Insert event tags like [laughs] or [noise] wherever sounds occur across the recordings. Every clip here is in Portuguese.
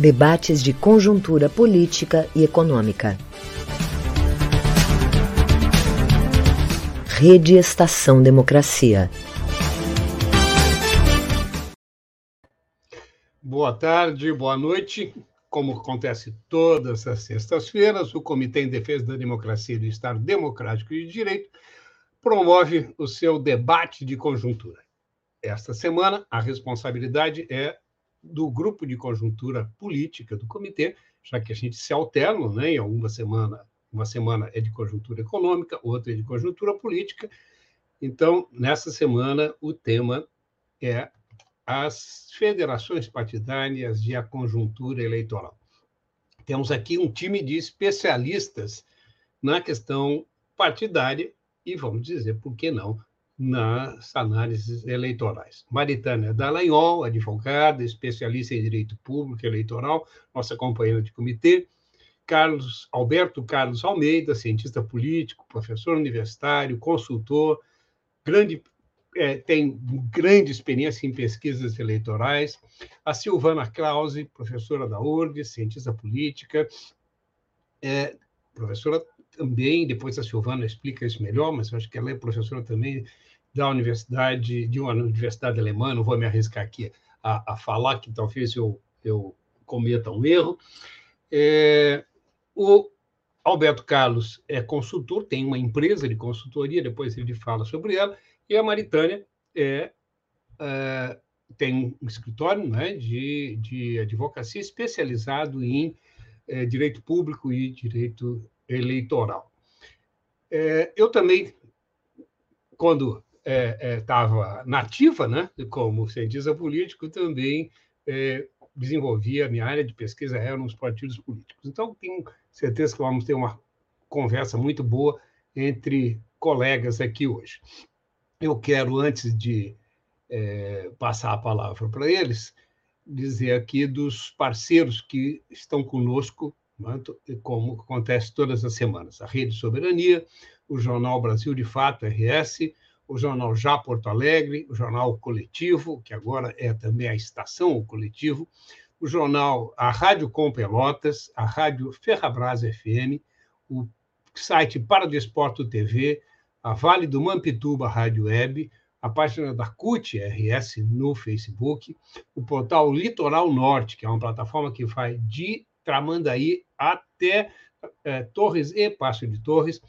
Debates de conjuntura política e econômica. Rede Estação Democracia. Boa tarde, boa noite. Como acontece todas as sextas-feiras, o Comitê em Defesa da Democracia e do Estado Democrático e de Direito promove o seu debate de conjuntura. Esta semana, a responsabilidade é do grupo de conjuntura política do comitê, já que a gente se alterna, né? Em alguma semana, uma semana é de conjuntura econômica, outra é de conjuntura política. Então, nessa semana, o tema é as federações partidárias e a conjuntura eleitoral. Temos aqui um time de especialistas na questão partidária e, vamos dizer, por que não, nas análises eleitorais. Maritânia Dallagnol, advogada, especialista em direito público eleitoral, nossa companheira de comitê. Carlos Alberto Carlos Almeida, cientista político, professor universitário, consultor, grande é, tem grande experiência em pesquisas eleitorais. A Silvana Krause, professora da URGS, cientista política, é, professora também, depois a Silvana explica isso melhor, mas acho que ela é professora também da universidade, de uma universidade alemã, não vou me arriscar aqui a, a falar, que talvez eu, eu cometa um erro. É, o Alberto Carlos é consultor, tem uma empresa de consultoria, depois ele fala sobre ela, e a Maritânia é, é tem um escritório né, de, de advocacia especializado em é, direito público e direito eleitoral. É, eu também, quando estava é, é, nativa, né, como cientista político, também é, desenvolvia a minha área de pesquisa era nos partidos políticos. Então, tenho certeza que vamos ter uma conversa muito boa entre colegas aqui hoje. Eu quero, antes de é, passar a palavra para eles, dizer aqui dos parceiros que estão conosco, né, como acontece todas as semanas. A Rede Soberania, o Jornal Brasil de Fato, RS, o jornal Já Porto Alegre, o jornal Coletivo, que agora é também a Estação o Coletivo, o jornal, a Rádio Com Pelotas, a Rádio Ferrabras FM, o site Para Desporto TV, a Vale do Mampituba Rádio Web, a página da CUT RS no Facebook, o portal Litoral Norte, que é uma plataforma que vai de Tramandaí até é, Torres e Passo de Torres,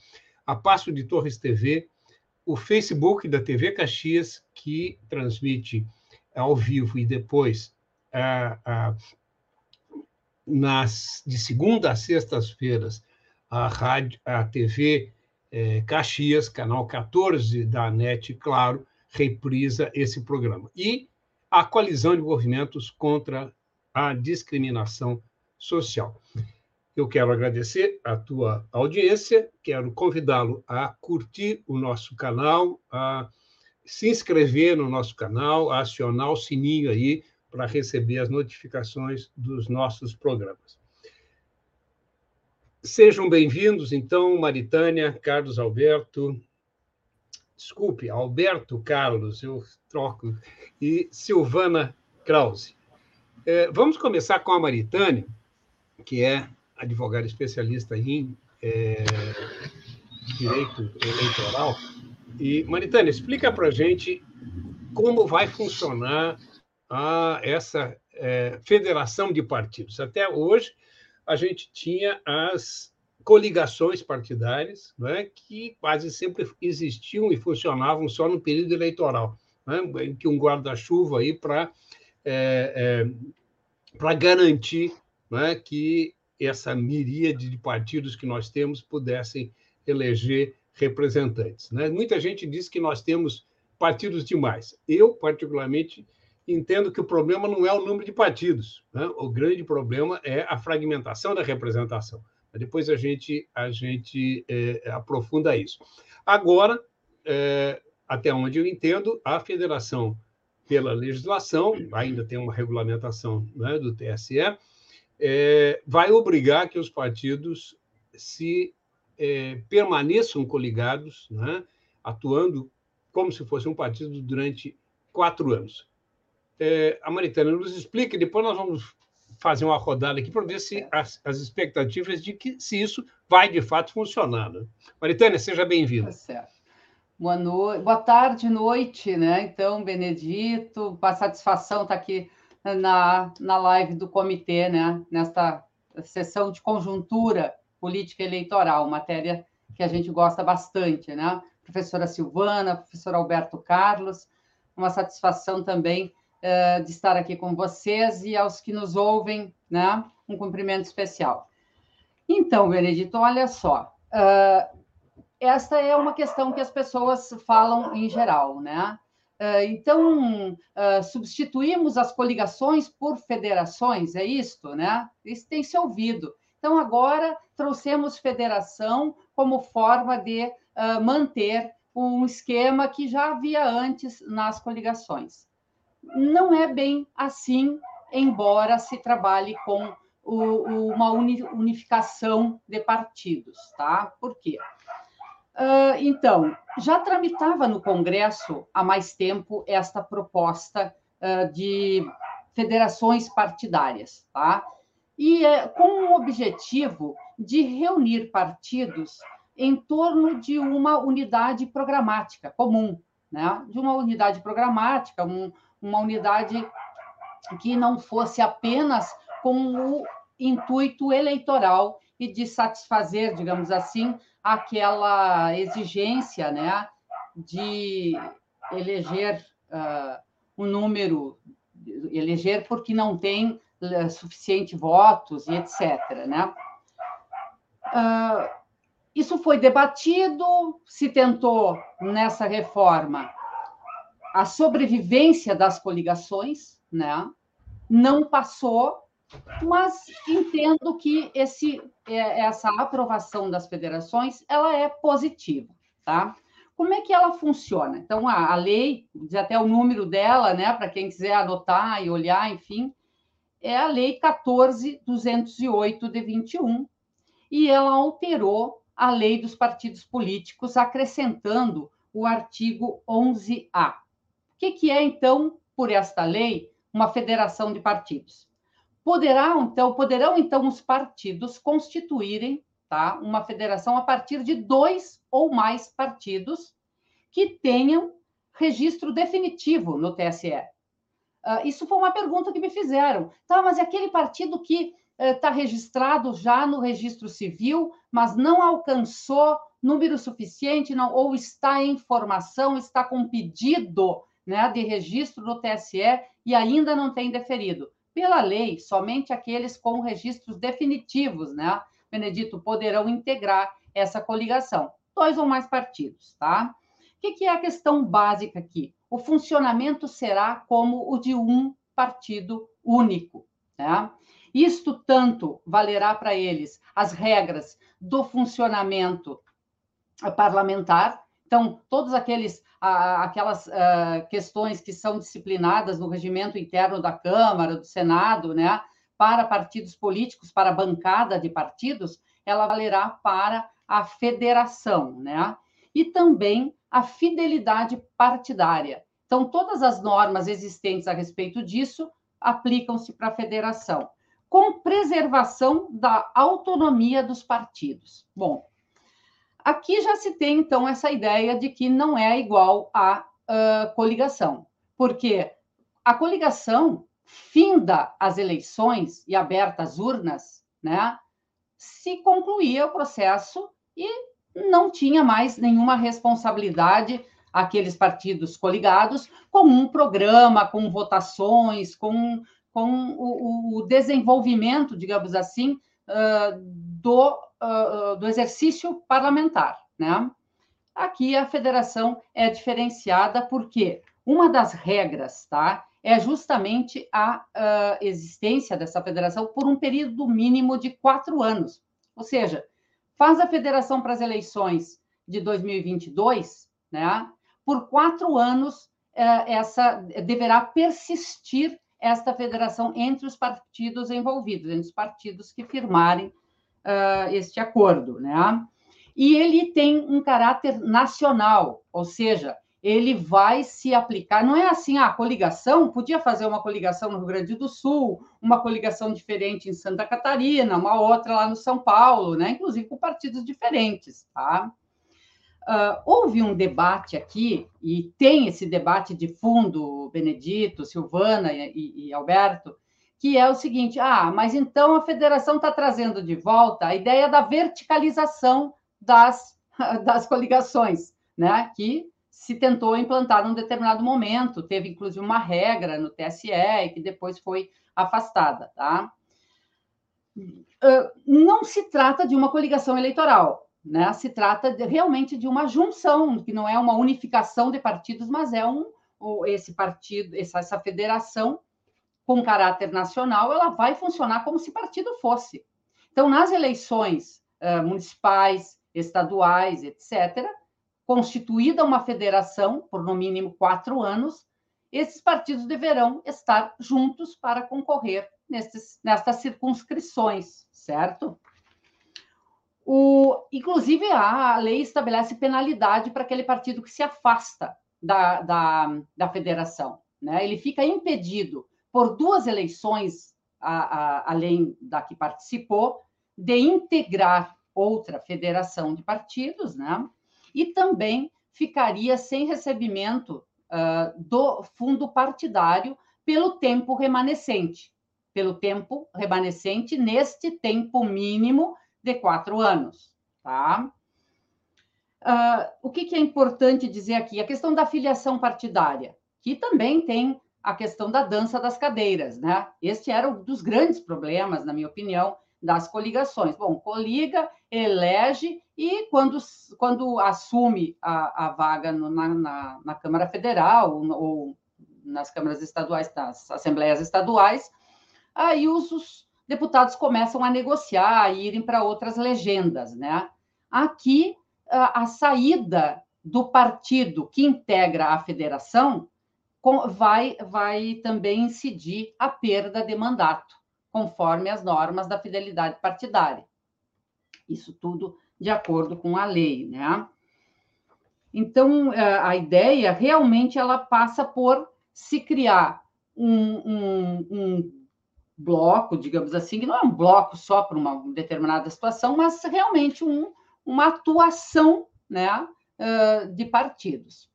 a Passo de Torres TV, o Facebook da TV Caxias, que transmite ao vivo e depois nas, de segunda a sextas-feiras a, rádio, a TV é, Caxias, canal 14 da NET, claro, reprisa esse programa. E a coalizão de movimentos contra a discriminação social. Eu quero agradecer a tua audiência, quero convidá-lo a curtir o nosso canal, a se inscrever no nosso canal, a acionar o sininho aí para receber as notificações dos nossos programas. Sejam bem-vindos, então, Maritânia, Carlos Alberto, desculpe, Alberto Carlos, eu troco, e Silvana Krause. É, vamos começar com a Maritânia, que é advogado especialista em é, direito eleitoral. E, Maritânia, explica para a gente como vai funcionar a, essa é, federação de partidos. Até hoje, a gente tinha as coligações partidárias, né, que quase sempre existiam e funcionavam só no período eleitoral, né, em que um guarda-chuva aí para é, é, para garantir né, que essa miríade de partidos que nós temos pudessem eleger representantes. Né? Muita gente diz que nós temos partidos demais. Eu, particularmente, entendo que o problema não é o número de partidos. Né? O grande problema é a fragmentação da representação. Depois a gente, a gente é, aprofunda isso. Agora, é, até onde eu entendo, a federação, pela legislação, ainda tem uma regulamentação né, do TSE, é, vai obrigar que os partidos se é, permaneçam coligados, né, atuando como se fosse um partido durante quatro anos. É, a Maritana nos explica, depois nós vamos fazer uma rodada aqui para ver se as, as, expectativas de que se isso vai de fato funcionando. Maritânia, seja bem-vinda. Tá certo. Boa noite, boa tarde, noite, né? Então, Benedito, a satisfação estar aqui na, na live do comitê, né? Nesta sessão de conjuntura política eleitoral, matéria que a gente gosta bastante, né? Professora Silvana, professor Alberto Carlos, uma satisfação também uh, de estar aqui com vocês e aos que nos ouvem, né? Um cumprimento especial. Então, Benedito, olha só, uh, esta é uma questão que as pessoas falam em geral, né? Uh, então, substituímos as coligações por federações, é isto, né? Isso tem se ouvido. Então, agora trouxemos federação como forma de uh, manter um esquema que já havia antes nas coligações. Não é bem assim, embora se trabalhe com o, uma unificação de partidos, tá? Por quê? Uh, então, já tramitava no Congresso há mais tempo esta proposta uh, de federações partidárias, tá? e é, com o objetivo de reunir partidos em torno de uma unidade programática comum, né? de uma unidade programática, um, uma unidade que não fosse apenas com o intuito eleitoral e de satisfazer, digamos assim, aquela exigência né, de eleger uh, um número, eleger porque não tem suficiente votos e etc. Né? Uh, isso foi debatido, se tentou nessa reforma a sobrevivência das coligações, né? não passou, mas entendo que esse, é, essa aprovação das federações ela é positiva. Tá? Como é que ela funciona? Então, a, a lei, diz até o número dela, né, para quem quiser anotar e olhar, enfim, é a Lei 14.208 de 21, e ela alterou a Lei dos Partidos Políticos, acrescentando o artigo 11A. O que, que é, então, por esta lei, uma federação de partidos? Poderá, então, poderão, então, os partidos constituírem tá, uma federação a partir de dois ou mais partidos que tenham registro definitivo no TSE. Uh, isso foi uma pergunta que me fizeram. Tá, mas é aquele partido que está uh, registrado já no registro civil, mas não alcançou número suficiente, não, ou está em formação, está com pedido né, de registro no TSE e ainda não tem deferido. Pela lei, somente aqueles com registros definitivos, né, Benedito, poderão integrar essa coligação. Dois ou mais partidos, tá? O que, que é a questão básica aqui? o funcionamento será como o de um partido único. Né? Isto tanto valerá para eles as regras do funcionamento parlamentar. Então, todas aqueles, aquelas questões que são disciplinadas no regimento interno da Câmara, do Senado, né, para partidos políticos, para bancada de partidos, ela valerá para a federação, né? E também a fidelidade partidária. Então, todas as normas existentes a respeito disso aplicam-se para a federação, com preservação da autonomia dos partidos. Bom, aqui já se tem, então, essa ideia de que não é igual à uh, coligação, porque a coligação finda as eleições e aberta as urnas, né? Se concluía o processo e não tinha mais nenhuma responsabilidade aqueles partidos coligados com um programa, com votações, com, com o, o desenvolvimento, digamos assim, do, uh, do exercício parlamentar. Né? Aqui a federação é diferenciada porque uma das regras tá, é justamente a uh, existência dessa federação por um período mínimo de quatro anos. Ou seja, faz a federação para as eleições de 2022, né? Por quatro anos, é, essa deverá persistir esta federação entre os partidos envolvidos, entre os partidos que firmarem uh, este acordo, né? E ele tem um caráter nacional, ou seja, ele vai se aplicar. Não é assim, a ah, coligação, podia fazer uma coligação no Rio Grande do Sul, uma coligação diferente em Santa Catarina, uma outra lá no São Paulo, né? inclusive com partidos diferentes. Tá? Uh, houve um debate aqui, e tem esse debate de fundo, Benedito, Silvana e, e Alberto, que é o seguinte: ah, mas então a federação está trazendo de volta a ideia da verticalização das, [laughs] das coligações, né? Que se tentou implantar num determinado momento, teve inclusive uma regra no TSE que depois foi afastada, tá? Não se trata de uma coligação eleitoral, né? Se trata de, realmente de uma junção, que não é uma unificação de partidos, mas é um esse partido, essa, essa federação com caráter nacional, ela vai funcionar como se partido fosse. Então, nas eleições uh, municipais, estaduais, etc., constituída uma federação por no mínimo quatro anos, esses partidos deverão estar juntos para concorrer nestes, nestas circunscrições, certo? O, inclusive, a lei estabelece penalidade para aquele partido que se afasta da, da, da federação. Né? Ele fica impedido por duas eleições, a, a, além da que participou, de integrar outra federação de partidos, né? e também ficaria sem recebimento uh, do fundo partidário pelo tempo remanescente, pelo tempo remanescente neste tempo mínimo de quatro anos, tá? Uh, o que, que, é importante dizer aqui? A questão da filiação partidária, que também tem a questão da dança das cadeiras, né? Este era um dos grandes problemas, na minha opinião, das coligações. Bom, coliga, elege e quando, quando assume a, a vaga no, na, na, na, Câmara Federal ou, ou, nas câmaras estaduais, nas assembleias estaduais, aí os, os deputados começam a negociar, a irem para outras legendas, né? Aqui, a, a saída do partido que integra a federação vai, vai também incidir a perda de mandato conforme as normas da fidelidade partidária. Isso tudo de acordo com a lei, né? Então, é, a ideia realmente ela passa por se criar um, um, um bloco, digamos assim, que não é um bloco só para uma determinada situação, mas realmente um, uma atuação né, de partidos.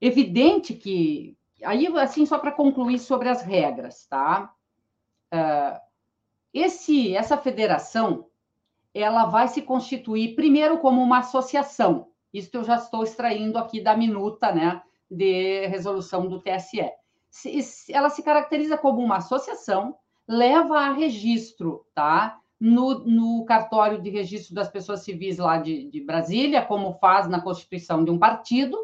Evidente que, aí, assim, só para concluir sobre as regras, tá? Esse, essa federação, ela vai se constituir primeiro como uma associação. Isso eu já estou extraindo aqui da minuta, né, de resolução do TSE. Ela se caracteriza como uma associação, leva a registro, tá? No, no cartório de registro das pessoas civis lá de, de Brasília, como faz na constituição de um partido,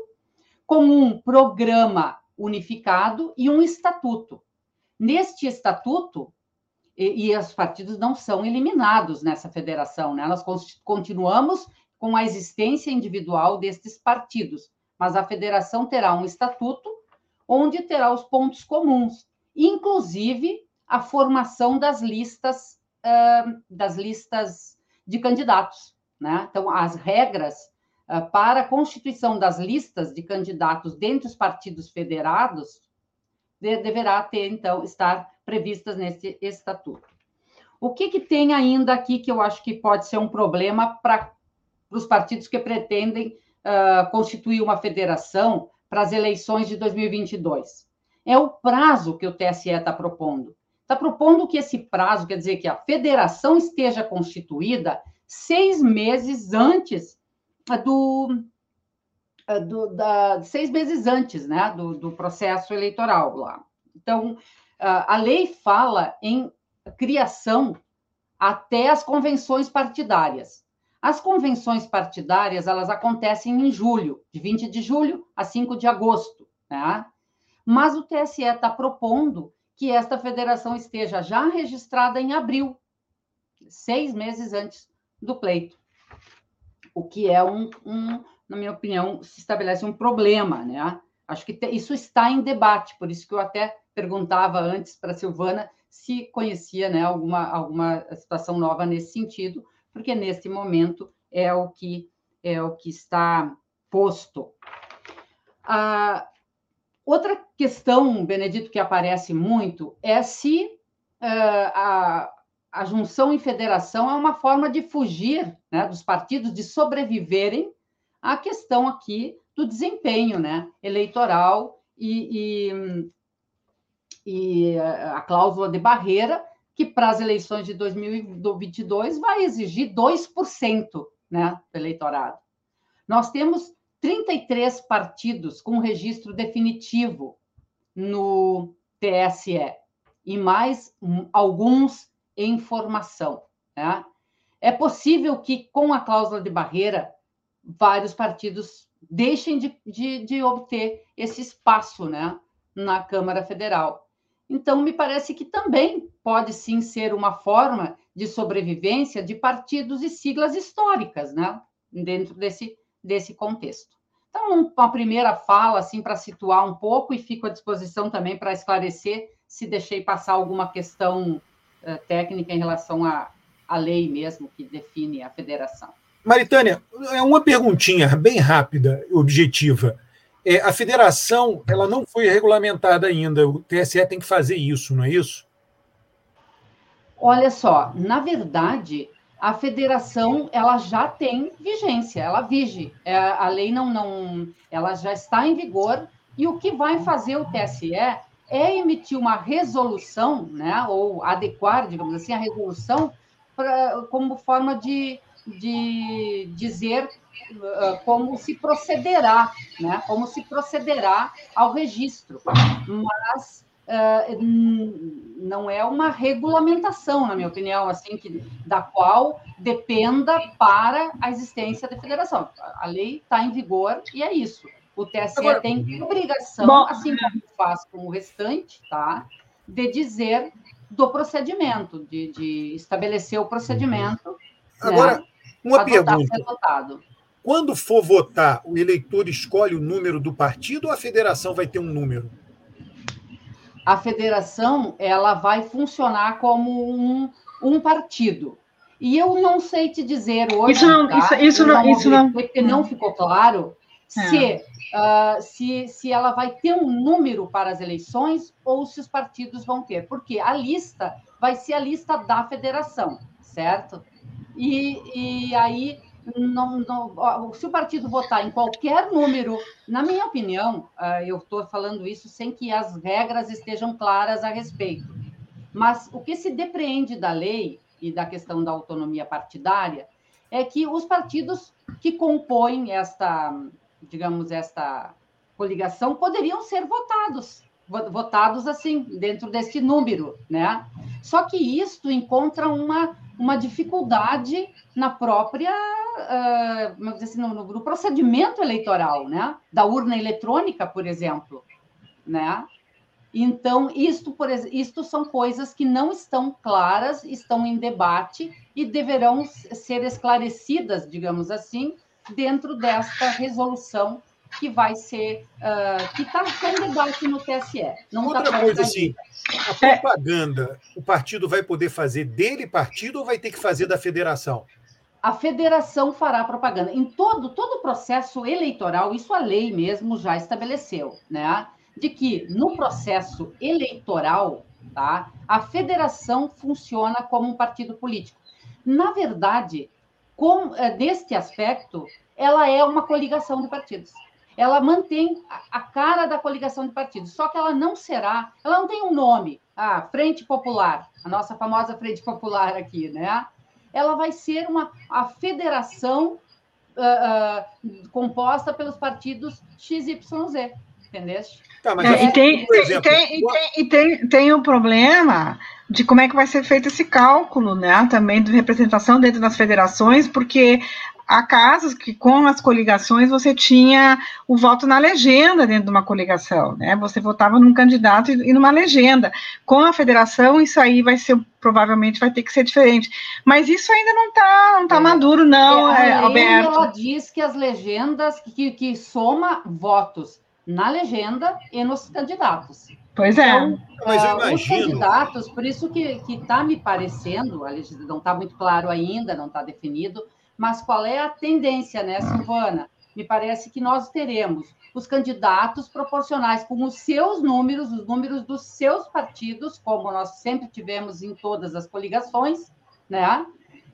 como um programa unificado e um estatuto. Neste estatuto, e, e os partidos não são eliminados nessa federação, né? Nós continuamos com a existência individual destes partidos, mas a federação terá um estatuto onde terá os pontos comuns, inclusive a formação das listas uh, das listas de candidatos, né? Então as regras uh, para a constituição das listas de candidatos dentre os partidos federados de, deverá ter então estar previstas nesse estatuto. O que, que tem ainda aqui que eu acho que pode ser um problema para os partidos que pretendem uh, constituir uma federação para as eleições de 2022? É o prazo que o TSE está propondo. Está propondo que esse prazo, quer dizer, que a federação esteja constituída seis meses antes do, do da, seis meses antes, né, do, do processo eleitoral lá. Então, a lei fala em criação até as convenções partidárias. As convenções partidárias, elas acontecem em julho, de 20 de julho a 5 de agosto, né? Mas o TSE está propondo que esta federação esteja já registrada em abril, seis meses antes do pleito. O que é um, um na minha opinião, se estabelece um problema, né? Acho que isso está em debate, por isso que eu até perguntava antes para a Silvana se conhecia né, alguma, alguma situação nova nesse sentido, porque neste momento é o que é o que está posto. A outra questão, Benedito, que aparece muito é se uh, a, a junção em federação é uma forma de fugir né, dos partidos, de sobreviverem à questão aqui do desempenho né, eleitoral e, e, e a cláusula de barreira, que para as eleições de 2022 vai exigir 2% né, do eleitorado. Nós temos 33 partidos com registro definitivo no TSE e mais alguns em formação. Né? É possível que, com a cláusula de barreira, vários partidos deixem de, de, de obter esse espaço né, na Câmara Federal. Então, me parece que também pode sim ser uma forma de sobrevivência de partidos e siglas históricas, né, dentro desse, desse contexto. Então, uma primeira fala, assim, para situar um pouco, e fico à disposição também para esclarecer se deixei passar alguma questão uh, técnica em relação à, à lei mesmo que define a federação. Maritânia, é uma perguntinha bem rápida, objetiva. É, a federação ela não foi regulamentada ainda, o TSE tem que fazer isso, não é isso? Olha só, na verdade, a federação ela já tem vigência, ela vige. É, a lei não, não, ela já está em vigor e o que vai fazer o TSE é emitir uma resolução, né, ou adequar, digamos assim, a resolução pra, como forma de de dizer uh, como se procederá, né? Como se procederá ao registro, mas não é uma regulamentação, na minha opinião, assim que da qual dependa para a existência da federação. A lei está em vigor e é isso. O TSE Agora, tem obrigação, bom, assim como faz com o restante, tá? De dizer do procedimento, de, de estabelecer o procedimento. Agora, né? Uma pergunta. Quando for votar, o eleitor escolhe o número do partido ou a federação vai ter um número? A federação ela vai funcionar como um, um partido. E eu não sei te dizer hoje. Isso não, tá? isso, isso não, não, isso não. Porque não ficou claro é. se, uh, se, se ela vai ter um número para as eleições ou se os partidos vão ter. Porque a lista vai ser a lista da federação, certo? E, e aí, não, não, se o partido votar em qualquer número, na minha opinião, ah, eu estou falando isso sem que as regras estejam claras a respeito, mas o que se depreende da lei e da questão da autonomia partidária é que os partidos que compõem esta, digamos, esta coligação poderiam ser votados, votados assim, dentro desse número, né? Só que isto encontra uma uma dificuldade na própria, uh, assim, no, no, procedimento eleitoral, né? Da urna eletrônica, por exemplo, né? Então, isto, por, isto são coisas que não estão claras, estão em debate e deverão ser esclarecidas, digamos assim, dentro desta resolução que vai ser, uh, que está debate no TSE. Não tá Outra tá coisa assim, a propaganda, o partido vai poder fazer dele partido ou vai ter que fazer da federação? A federação fará propaganda. Em todo todo o processo eleitoral, isso a lei mesmo já estabeleceu, né? De que no processo eleitoral, tá? A federação funciona como um partido político. Na verdade, com, é, neste aspecto, ela é uma coligação de partidos ela mantém a cara da coligação de partidos, só que ela não será, ela não tem um nome, a Frente Popular, a nossa famosa Frente Popular aqui, né? Ela vai ser uma a federação uh, uh, composta pelos partidos XYZ, entendeste? Tá, mas é, e tem, exemplo, tem, e tem, e tem, tem um problema de como é que vai ser feito esse cálculo, né? Também de representação dentro das federações, porque há casos que com as coligações você tinha o voto na legenda dentro de uma coligação, né? Você votava num candidato e, e numa legenda. Com a federação, isso aí vai ser provavelmente vai ter que ser diferente. Mas isso ainda não está não tá é. maduro, não, é, Alberto. Ela diz que as legendas que, que soma votos na legenda e nos candidatos. Pois é. Então, uh, Os candidatos, por isso que está me parecendo, a legislação não está muito claro ainda, não está definido, mas qual é a tendência, né, Silvana? me parece que nós teremos os candidatos proporcionais com os seus números, os números dos seus partidos, como nós sempre tivemos em todas as coligações, né?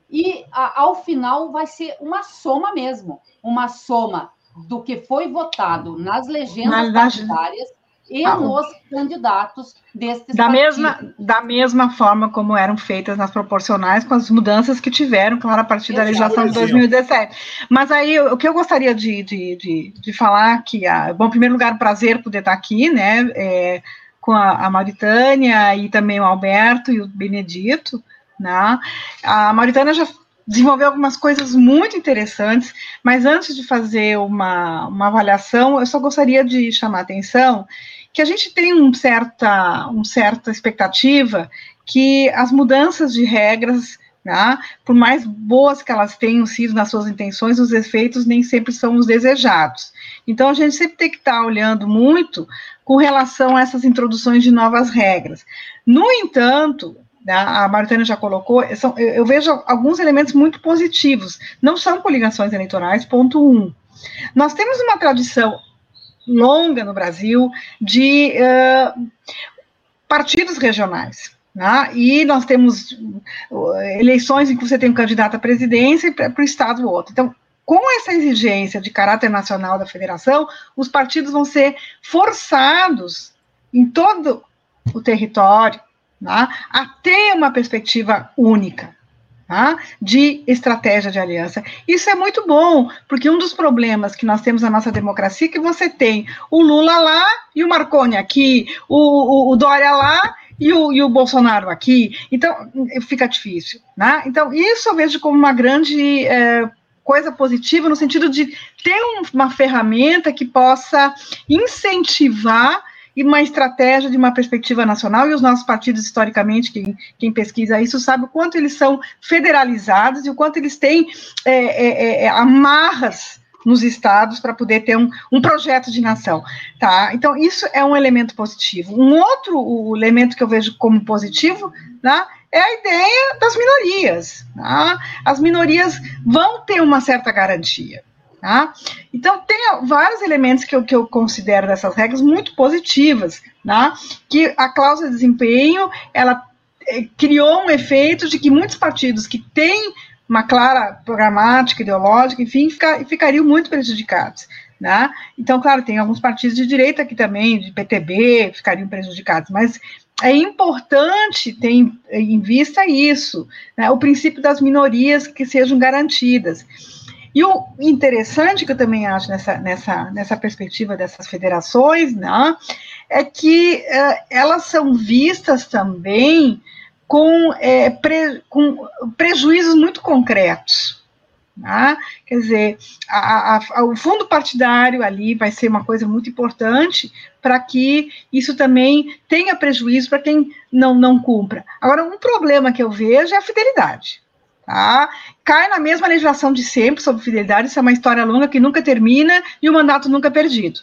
E a, ao final vai ser uma soma mesmo, uma soma do que foi votado nas legendas partidárias e ah, nos candidatos destes da partidos. mesma da mesma forma como eram feitas nas proporcionais com as mudanças que tiveram claro a partir da legislação de 2017 mas aí o que eu gostaria de, de, de, de falar que a, bom em primeiro lugar prazer poder estar aqui né é, com a, a Mauritânia e também o Alberto e o Benedito né. A Mauritânia já desenvolveu algumas coisas muito interessantes, mas antes de fazer uma, uma avaliação, eu só gostaria de chamar a atenção que a gente tem um certa, um certa expectativa que as mudanças de regras, né, por mais boas que elas tenham sido nas suas intenções, os efeitos nem sempre são os desejados. Então, a gente sempre tem que estar olhando muito com relação a essas introduções de novas regras. No entanto, a Maritana já colocou, são, eu, eu vejo alguns elementos muito positivos. Não são coligações eleitorais, ponto um. Nós temos uma tradição longa no Brasil de uh, partidos regionais. Né? E nós temos eleições em que você tem um candidato à presidência e para o Estado outro. Então, com essa exigência de caráter nacional da federação, os partidos vão ser forçados em todo o território né, a ter uma perspectiva única tá? de estratégia de aliança. Isso é muito bom, porque um dos problemas que nós temos na nossa democracia é que você tem o Lula lá e o Marconi aqui, o, o, o Dória lá e o, e o Bolsonaro aqui, então fica difícil. Né? Então, isso eu vejo como uma grande é, coisa positiva, no sentido de ter um, uma ferramenta que possa incentivar e uma estratégia de uma perspectiva nacional, e os nossos partidos, historicamente, quem, quem pesquisa isso, sabe o quanto eles são federalizados e o quanto eles têm é, é, é, amarras nos estados para poder ter um, um projeto de nação, tá? Então, isso é um elemento positivo. Um outro elemento que eu vejo como positivo, tá? é a ideia das minorias. Tá? As minorias vão ter uma certa garantia. Tá? Então, tem vários elementos que eu, que eu considero dessas regras muito positivas, tá? que a cláusula de desempenho, ela é, criou um efeito de que muitos partidos que têm uma clara programática, ideológica, enfim, fica, ficariam muito prejudicados. Né? Então, claro, tem alguns partidos de direita aqui também, de PTB, ficariam prejudicados, mas é importante ter em, em vista isso, né? o princípio das minorias que sejam garantidas. E o interessante que eu também acho nessa, nessa, nessa perspectiva dessas federações, né, é que é, elas são vistas também com, é, pre, com prejuízos muito concretos. Né? Quer dizer, a, a, o fundo partidário ali vai ser uma coisa muito importante para que isso também tenha prejuízo para quem não, não cumpra. Agora, um problema que eu vejo é a fidelidade. Tá? Cai na mesma legislação de sempre sobre fidelidade, isso é uma história longa que nunca termina e o mandato nunca perdido.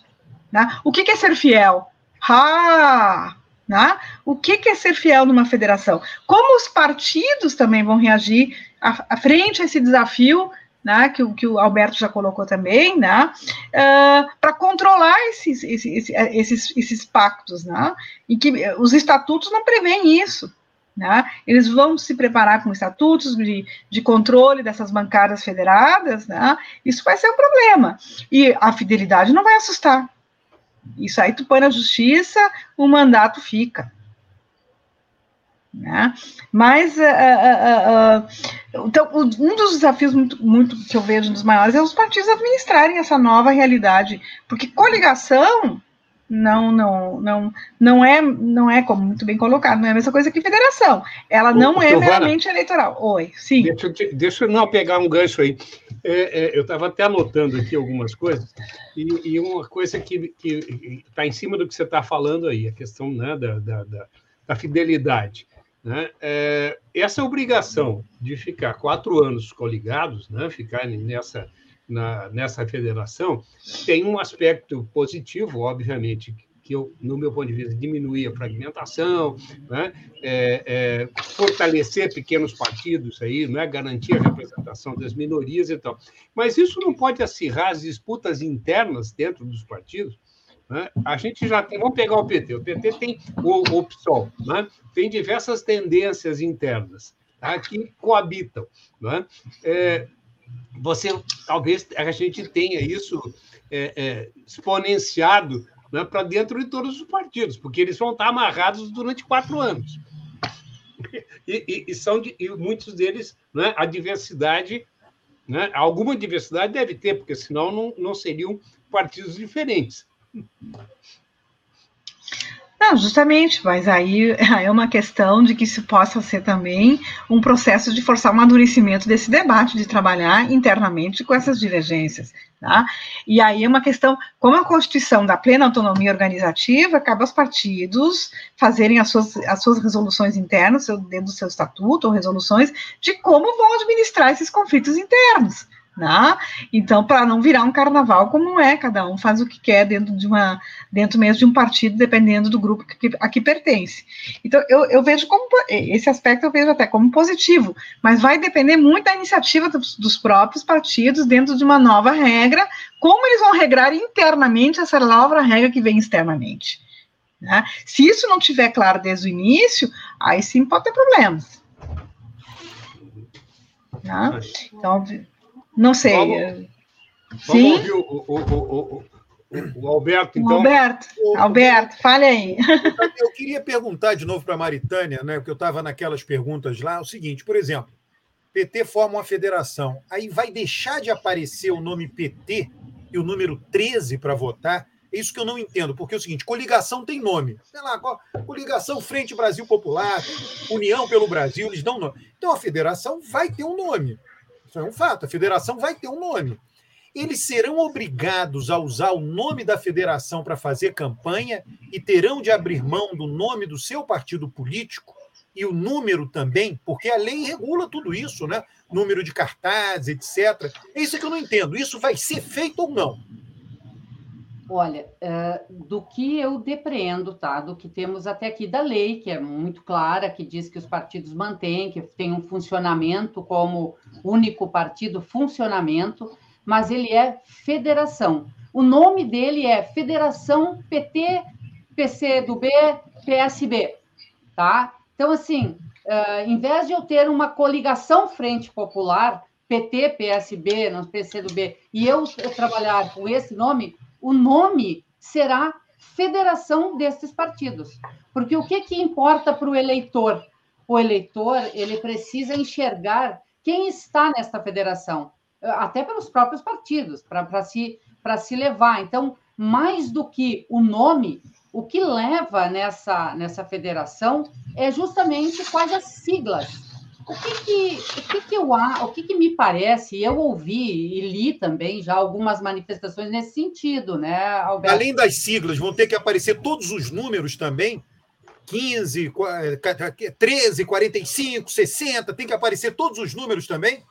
Né? O que, que é ser fiel? Ah, né? O que, que é ser fiel numa federação? Como os partidos também vão reagir à, à frente a esse desafio né, que, que, o Alberto já colocou também, né, uh, para controlar esses, esses, esses, esses pactos, né, e que os estatutos não prevêem isso. Né? Eles vão se preparar com estatutos de, de controle dessas bancadas federadas, né? isso vai ser um problema. E a fidelidade não vai assustar. Isso aí tu põe na justiça, o mandato fica. Né? Mas uh, uh, uh, então, um dos desafios muito, muito que eu vejo dos maiores é os partidos administrarem essa nova realidade, porque coligação não, não, não, não é, não é como muito bem colocado, não é a mesma coisa que federação. Ela não é meramente eleitoral. Oi, sim. Deixa, eu, deixa eu não pegar um gancho aí. É, é, eu estava até anotando aqui algumas coisas, e, e uma coisa que está em cima do que você está falando aí, a questão né, da, da, da, da fidelidade. Né? É, essa obrigação de ficar quatro anos coligados, né, ficar nessa na, nessa federação, tem um aspecto positivo, obviamente, que, eu, no meu ponto de vista, diminuir a fragmentação, né? é, é, fortalecer pequenos partidos aí, né? garantir a representação das minorias e tal. Mas isso não pode acirrar as disputas internas dentro dos partidos. Né? A gente já tem, vamos pegar o PT. O PT tem o, o PSOL, né? tem diversas tendências internas tá? que coabitam. Né? É, você talvez a gente tenha isso é, é, exponenciado né, para dentro de todos os partidos, porque eles vão estar amarrados durante quatro anos. E, e, e são de, e muitos deles, né, a diversidade, né, alguma diversidade deve ter, porque senão não, não seriam partidos diferentes. Não, justamente, mas [laughs] aí é uma questão de que isso possa ser também um processo de forçar o amadurecimento desse debate, de trabalhar internamente com essas divergências. Tá? E aí é uma questão, como a Constituição dá plena autonomia organizativa, cabe aos partidos fazerem as suas, as suas resoluções internas, dentro do seu estatuto, ou resoluções, de como vão administrar esses conflitos internos. Né? Então, para não virar um carnaval como é, cada um faz o que quer dentro de uma, dentro mesmo de um partido, dependendo do grupo que, a que pertence. Então, eu, eu vejo como esse aspecto eu vejo até como positivo, mas vai depender muito da iniciativa dos, dos próprios partidos dentro de uma nova regra, como eles vão regrar internamente essa nova regra que vem externamente. Né? Se isso não tiver claro desde o início, aí sim pode ter problemas. Né? Então, não sei. Vamos, Sim? Vamos ouvir o, o, o, o, Alberto, então. Alberto, Alberto, fale aí. Eu queria perguntar de novo para a Maritânia, né, porque eu estava naquelas perguntas lá, o seguinte, por exemplo, PT forma uma federação, aí vai deixar de aparecer o nome PT e o número 13 para votar? É isso que eu não entendo, porque é o seguinte: coligação tem nome. Sei lá, coligação Frente Brasil Popular, União pelo Brasil, eles dão nome. Então a federação vai ter um nome. Isso é um fato. A federação vai ter um nome. Eles serão obrigados a usar o nome da federação para fazer campanha e terão de abrir mão do nome do seu partido político e o número também, porque a lei regula tudo isso, né? Número de cartazes, etc. É isso que eu não entendo. Isso vai ser feito ou não? Olha, uh, do que eu depreendo, tá? Do que temos até aqui da lei, que é muito clara, que diz que os partidos mantêm, que tem um funcionamento como único partido, funcionamento, mas ele é federação. O nome dele é Federação PT, PCdoB, PSB, tá? Então, assim, uh, em vez de eu ter uma coligação Frente Popular, PT, PSB, não PCdoB, e eu trabalhar com esse nome, o nome será federação desses partidos. Porque o que, que importa para o eleitor? O eleitor ele precisa enxergar quem está nesta federação, até pelos próprios partidos, para se, se levar. Então, mais do que o nome, o que leva nessa, nessa federação é justamente quais as siglas o que que, o que, que eu o que, que me parece, eu ouvi e li também já algumas manifestações nesse sentido, né, Alberto? Além das siglas, vão ter que aparecer todos os números também? 15, 13, 45, 60, tem que aparecer todos os números também?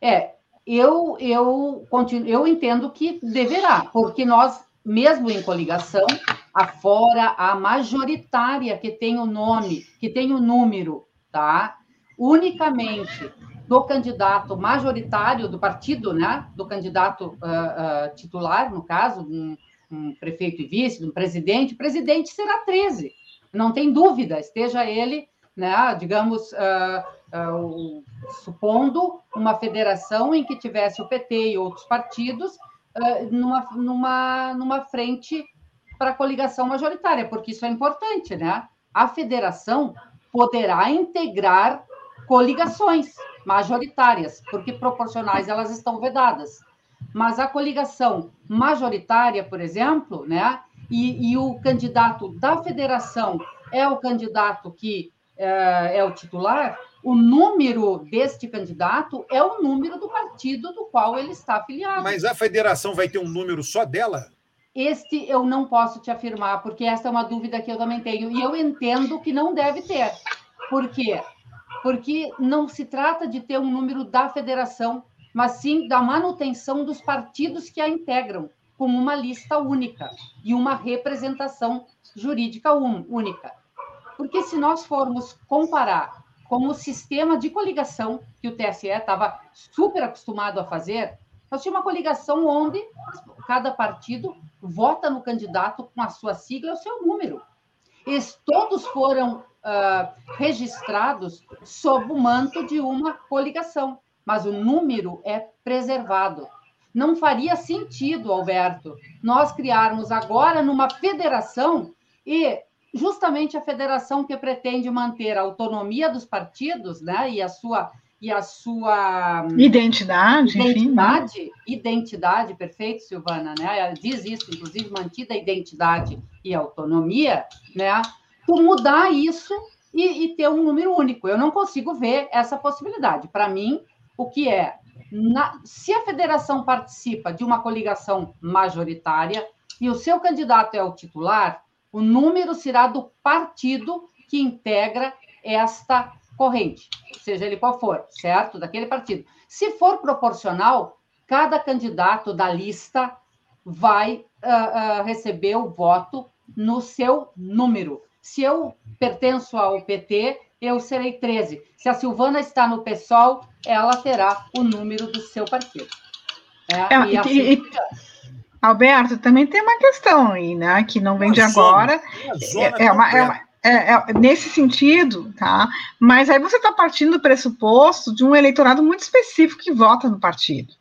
É, eu, eu, continuo, eu entendo que deverá, porque nós, mesmo em coligação, afora a majoritária que tem o nome, que tem o número, tá? Unicamente do candidato majoritário do partido, né, do candidato uh, uh, titular, no caso, um, um, prefeito e vice, um presidente, o presidente será 13, não tem dúvida, esteja ele, né, digamos, uh, supondo uma federação em que tivesse o PT e outros partidos numa, numa, numa frente para a coligação majoritária, porque isso é importante, né? A federação poderá integrar coligações majoritárias, porque proporcionais elas estão vedadas. Mas a coligação majoritária, por exemplo, né, e, e o candidato da federação é o candidato que é, é o titular, o número deste candidato é o número do partido do qual ele está afiliado. Mas a federação vai ter um número só dela? Este eu não posso te afirmar, porque essa é uma dúvida que eu também tenho. E eu entendo que não deve ter. Por quê? Porque não se trata de ter um número da federação, mas sim da manutenção dos partidos que a integram. com uma lista única e uma representação jurídica única. Porque se nós formos comparar com o sistema de coligação que o TSE estava super acostumado a fazer, nós tínhamos uma coligação onde cada partido vota no candidato com a sua sigla o seu número. Eles todos foram uh, registrados sob o manto de uma coligação, mas o número é preservado. Não faria sentido, Alberto, nós criarmos agora numa federação e justamente a federação que pretende manter a autonomia dos partidos, né, e a sua e a sua identidade, identidade, enfim, né? identidade, perfeito, Silvana, né? Ela diz isso, inclusive mantida a identidade e autonomia, né? Tu mudar isso e, e ter um número único. Eu não consigo ver essa possibilidade. Para mim, o que é na, se a federação participa de uma coligação majoritária e o seu candidato é o titular, o número será do partido que integra esta corrente, seja ele qual for, certo? Daquele partido. Se for proporcional, cada candidato da lista vai uh, uh, receber o voto no seu número. Se eu pertenço ao PT, eu serei 13. Se a Silvana está no PSOL, ela terá o número do seu partido. É, é, e, assim, e, Alberto, também tem uma questão aí, né? Que não vem de agora. É, é, uma, é, uma, é, é, nesse sentido, tá? Mas aí você está partindo do pressuposto de um eleitorado muito específico que vota no partido.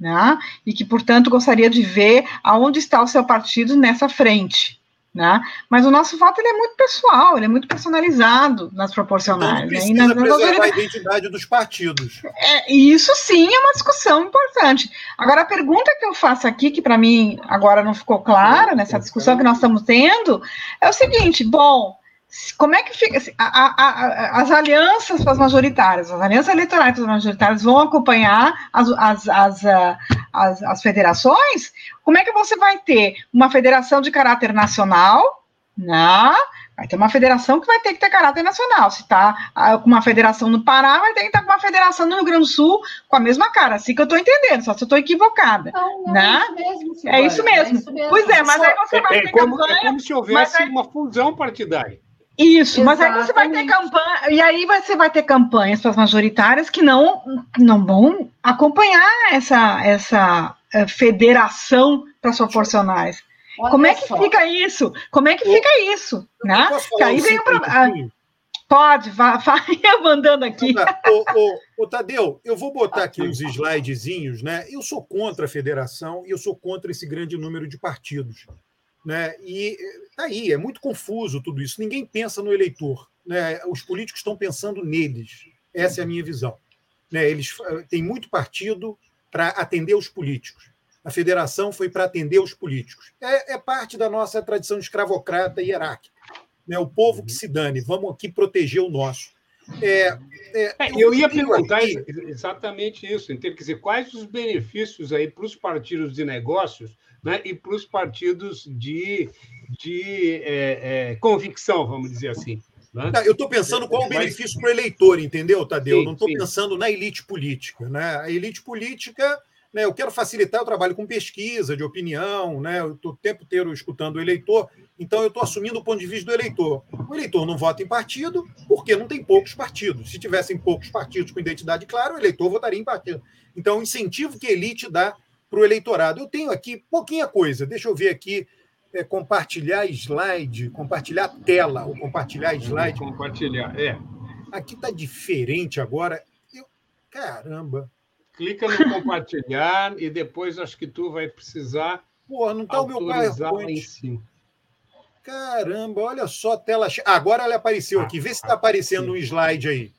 Né? E que, portanto, gostaria de ver aonde está o seu partido nessa frente. Né? Mas o nosso voto ele é muito pessoal, ele é muito personalizado nas proporcionais. Então, precisa né? preservar a identidade dos partidos. É, isso sim é uma discussão importante. Agora, a pergunta que eu faço aqui, que para mim agora não ficou clara nessa discussão que nós estamos tendo, é o seguinte: bom, como é que fica assim, a, a, a, as alianças para as majoritárias, as alianças eleitorais para as majoritárias vão acompanhar as, as, as, ah, as, as federações? Como é que você vai ter uma federação de caráter nacional? Não, né? vai ter uma federação que vai ter que ter caráter nacional. Se está ah, com uma federação no Pará, vai ter que estar com uma federação no Rio Grande do Sul com a mesma cara. Assim que eu estou entendendo, só se eu estou equivocada. Não, não, né? é, isso mesmo, é, isso mesmo. Pois é, mas aí você vai é, ter é como, campanha. É como se houvesse aí... uma fusão partidária. Isso, Exatamente. mas aí você vai ter campanha, e aí você vai ter campanhas para as majoritárias que não, não vão acompanhar essa, essa uh, federação para as proporcionais. Olha Como é que só. fica isso? Como é que fica isso? Né? Que aí vem um ah, Pode, [laughs] vai, vai mandando aqui. [laughs] Ô, ô, ô, Tadeu, eu vou botar aqui uns slidezinhos, né? Eu sou contra a federação e eu sou contra esse grande número de partidos. Né? E tá aí, é muito confuso tudo isso. Ninguém pensa no eleitor. Né? Os políticos estão pensando neles. Essa é a minha visão. Né? Eles têm muito partido para atender os políticos. A federação foi para atender os políticos. É, é, parte da nossa tradição escravocrata e hierárquica. Né? O povo que se dane, vamos aqui proteger o nosso. É, é, é eu ia perguntar aqui... exatamente isso. Então, quer dizer, quais os benefícios aí para os partidos de negócios né, e para os partidos de, de é, é, convicção, vamos dizer assim. Né? eu estou pensando qual o benefício para o eleitor, entendeu, Tadeu? Sim, Não estou pensando na elite política. Né? A elite política, né, eu quero facilitar o trabalho com pesquisa, de opinião, né? eu estou o tempo inteiro escutando o eleitor, então eu estou assumindo o ponto de vista do eleitor. O eleitor não vota em partido porque não tem poucos partidos. Se tivessem poucos partidos com identidade clara, o eleitor votaria em partido. Então, o incentivo que a elite dá para o eleitorado. Eu tenho aqui pouquinha coisa, deixa eu ver aqui. É, compartilhar slide, compartilhar tela, ou compartilhar slide. Compartilhar, é. Aqui está diferente agora. Eu, caramba. Clica no compartilhar e depois acho que tu vai precisar. Pô, não está o meu PowerPoint. Caramba, olha só a tela. Agora ela apareceu aqui. Vê se está aparecendo um slide aí.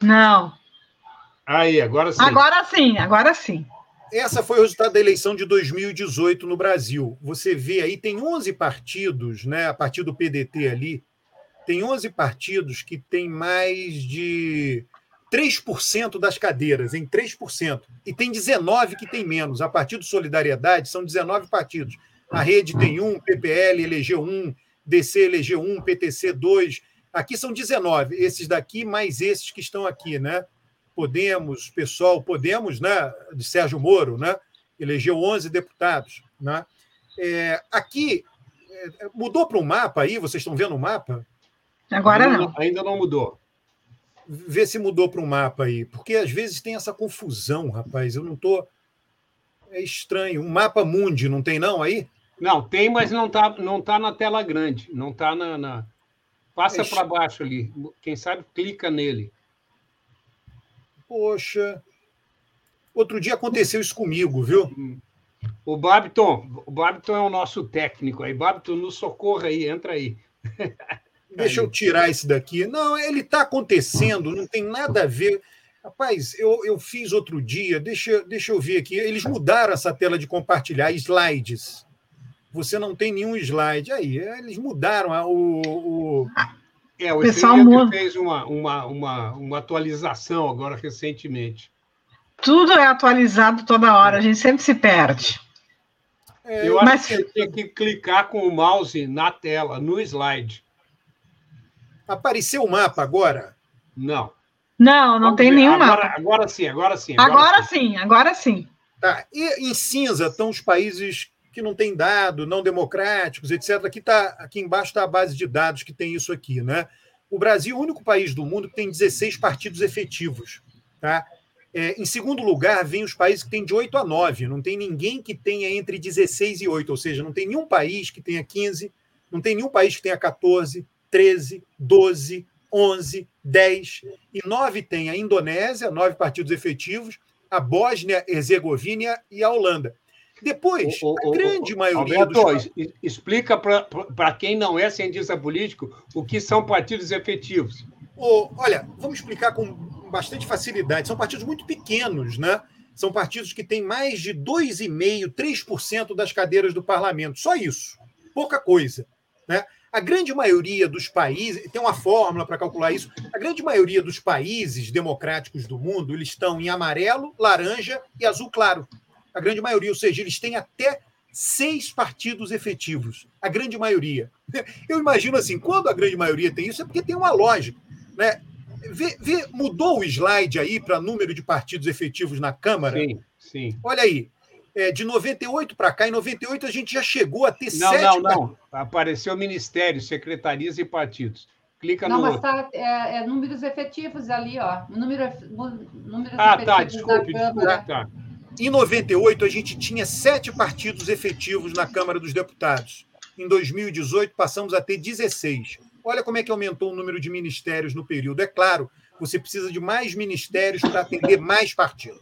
Não. Aí, agora sim. Agora sim, agora sim. Essa foi o resultado da eleição de 2018 no Brasil. Você vê aí, tem 11 partidos, né, a partir do PDT ali, tem 11 partidos que têm mais de 3% das cadeiras, em 3%. E tem 19 que tem menos. A partir do Solidariedade, são 19 partidos. A Rede tem um, PPL elegeu um, DC elegeu um, PTC dois. Aqui são 19. Esses daqui, mais esses que estão aqui, né? Podemos, pessoal, Podemos, né, de Sérgio Moro, né, elegeu 11 deputados. Né? É, aqui, é, mudou para o mapa aí? Vocês estão vendo o mapa? Agora ainda não. Ainda não mudou. Vê se mudou para o mapa aí, porque às vezes tem essa confusão, rapaz. Eu não tô. É estranho. Um mapa mundi, não tem não aí? Não, tem, mas não está não tá na tela grande. Não está na, na... Passa para baixo ali. Quem sabe clica nele. Poxa. Outro dia aconteceu isso comigo, viu? O Babiton, o Babiton é o nosso técnico aí. Babiton, nos socorra aí, entra aí. [laughs] Deixa eu tirar esse daqui. Não, ele está acontecendo, não tem nada a ver. Rapaz, eu, eu fiz outro dia, deixa, deixa eu ver aqui. Eles mudaram essa tela de compartilhar, slides. Você não tem nenhum slide. Aí, eles mudaram o. o... É, o pessoal fez uma, uma, uma, uma atualização agora recentemente. Tudo é atualizado toda hora, a gente sempre se perde. É, eu Mas... acho que você tem que clicar com o mouse na tela, no slide. Apareceu o mapa agora? Não. Não, não Vamos tem ver. nenhum agora, mapa. Agora sim, agora sim. Agora, agora sim. sim, agora sim. Tá. E em cinza estão os países que não têm dado, não democráticos, etc. Aqui, tá, aqui embaixo está a base de dados que tem isso aqui. Né? O Brasil é o único país do mundo que tem 16 partidos efetivos. Tá? É, em segundo lugar, vem os países que têm de 8 a 9. Não tem ninguém que tenha entre 16 e 8, ou seja, não tem nenhum país que tenha 15, não tem nenhum país que tenha 14, 13, 12, 11, 10 e 9 tem a Indonésia, nove partidos efetivos, a Bósnia, Herzegovina e a Holanda. Depois, o, o, a grande o, maioria Alberto, dos... explica para quem não é cientista político o que são partidos efetivos. olha, vamos explicar com bastante facilidade. São partidos muito pequenos, né? São partidos que têm mais de 2,5%, 3% das cadeiras do parlamento. Só isso. Pouca coisa. Né? A grande maioria dos países, tem uma fórmula para calcular isso, a grande maioria dos países democráticos do mundo, eles estão em amarelo, laranja e azul claro. A grande maioria, ou seja, eles têm até seis partidos efetivos. A grande maioria. [laughs] Eu imagino assim, quando a grande maioria tem isso, é porque tem uma lógica. Né? Vê, vê, mudou o slide aí para número de partidos efetivos na Câmara? Sim, sim. Olha aí, é, de 98 para cá, em 98 a gente já chegou a ter não, sete. Não, não, não. Apareceu ministérios, secretarias e partidos. Clica não, no. Não, mas tá, é, é, números efetivos ali, ó. Número, números ah, tá, desculpe, desculpe. Tá. Em 98, a gente tinha sete partidos efetivos na Câmara dos Deputados. Em 2018, passamos a ter 16. Olha como é que aumentou o número de ministérios no período. É claro, você precisa de mais ministérios para atender mais partidos.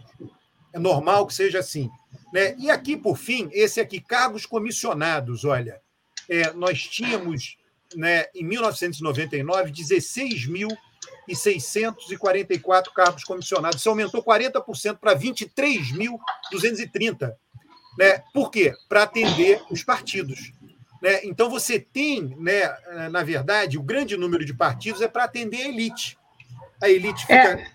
É normal que seja assim. Né? E aqui, por fim, esse aqui, cargos comissionados, olha, é, nós tínhamos, né, em 1999, 16.644 cargos comissionados. Isso aumentou 40% para 23.230. Né? Por quê? Para atender os partidos. Né? Então, você tem, né, na verdade, o grande número de partidos é para atender a elite a elite fica. É.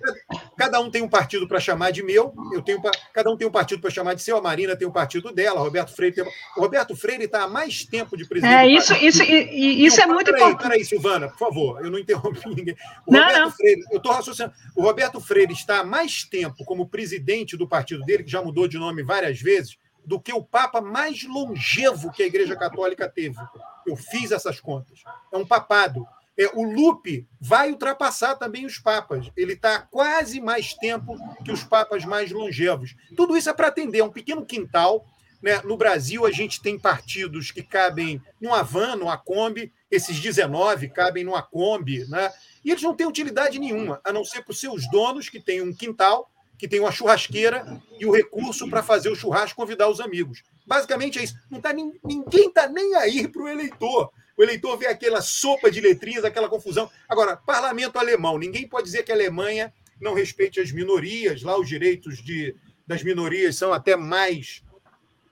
Cada um tem um partido para chamar de meu, eu tenho cada um tem um partido para chamar de seu, a Marina tem um partido dela, o Roberto Freire tem. O Roberto Freire está há mais tempo de presidente. É, isso, isso, e, isso é muito peraí, importante. Peraí, Silvana, por favor, eu não interrompi ninguém. O não, Roberto não. Freire, eu estou raciocinando. O Roberto Freire está há mais tempo como presidente do partido dele, que já mudou de nome várias vezes, do que o Papa mais longevo que a Igreja Católica teve. Eu fiz essas contas. É um papado. É, o Lupe vai ultrapassar também os papas. Ele está quase mais tempo que os papas mais longevos. Tudo isso é para atender um pequeno quintal. Né? No Brasil, a gente tem partidos que cabem numa van, numa Kombi, esses 19 cabem numa Kombi, né? e eles não têm utilidade nenhuma, a não ser para os seus donos, que têm um quintal, que tem uma churrasqueira e o recurso para fazer o churrasco convidar os amigos. Basicamente é isso. Não tá, ninguém está nem aí para o eleitor. O eleitor vê aquela sopa de letrinhas, aquela confusão. Agora, parlamento alemão, ninguém pode dizer que a Alemanha não respeite as minorias, lá os direitos de, das minorias são até mais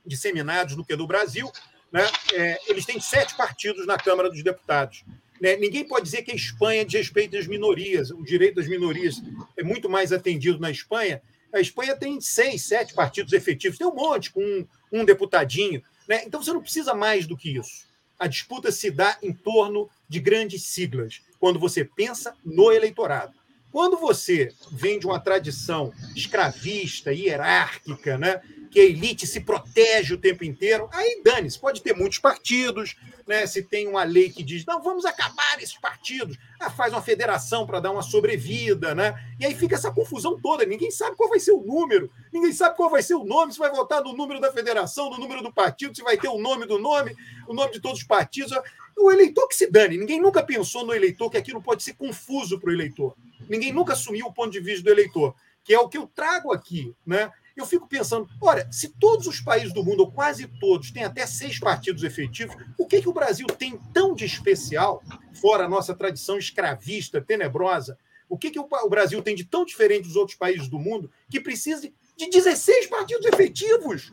disseminados do que do Brasil. Né? É, eles têm sete partidos na Câmara dos Deputados. Né? Ninguém pode dizer que a Espanha desrespeita as minorias. O direito das minorias é muito mais atendido na Espanha. A Espanha tem seis, sete partidos efetivos, tem um monte, com um, um deputadinho. Né? Então você não precisa mais do que isso a disputa se dá em torno de grandes siglas, quando você pensa no eleitorado. Quando você vem de uma tradição escravista, hierárquica, né? que a elite se protege o tempo inteiro, aí dane-se, pode ter muitos partidos, né? se tem uma lei que diz, não, vamos acabar esses partidos, ah, faz uma federação para dar uma sobrevida, né? e aí fica essa confusão toda, ninguém sabe qual vai ser o número, ninguém sabe qual vai ser o nome, se vai votar no número da federação, no número do partido, se vai ter o nome do nome, o nome de todos os partidos, o eleitor que se dane, ninguém nunca pensou no eleitor que aquilo pode ser confuso para o eleitor, ninguém nunca assumiu o ponto de vista do eleitor, que é o que eu trago aqui, né? eu fico pensando, olha, se todos os países do mundo, ou quase todos, têm até seis partidos efetivos, o que, que o Brasil tem tão de especial, fora a nossa tradição escravista, tenebrosa, o que, que o Brasil tem de tão diferente dos outros países do mundo que precisa de 16 partidos efetivos?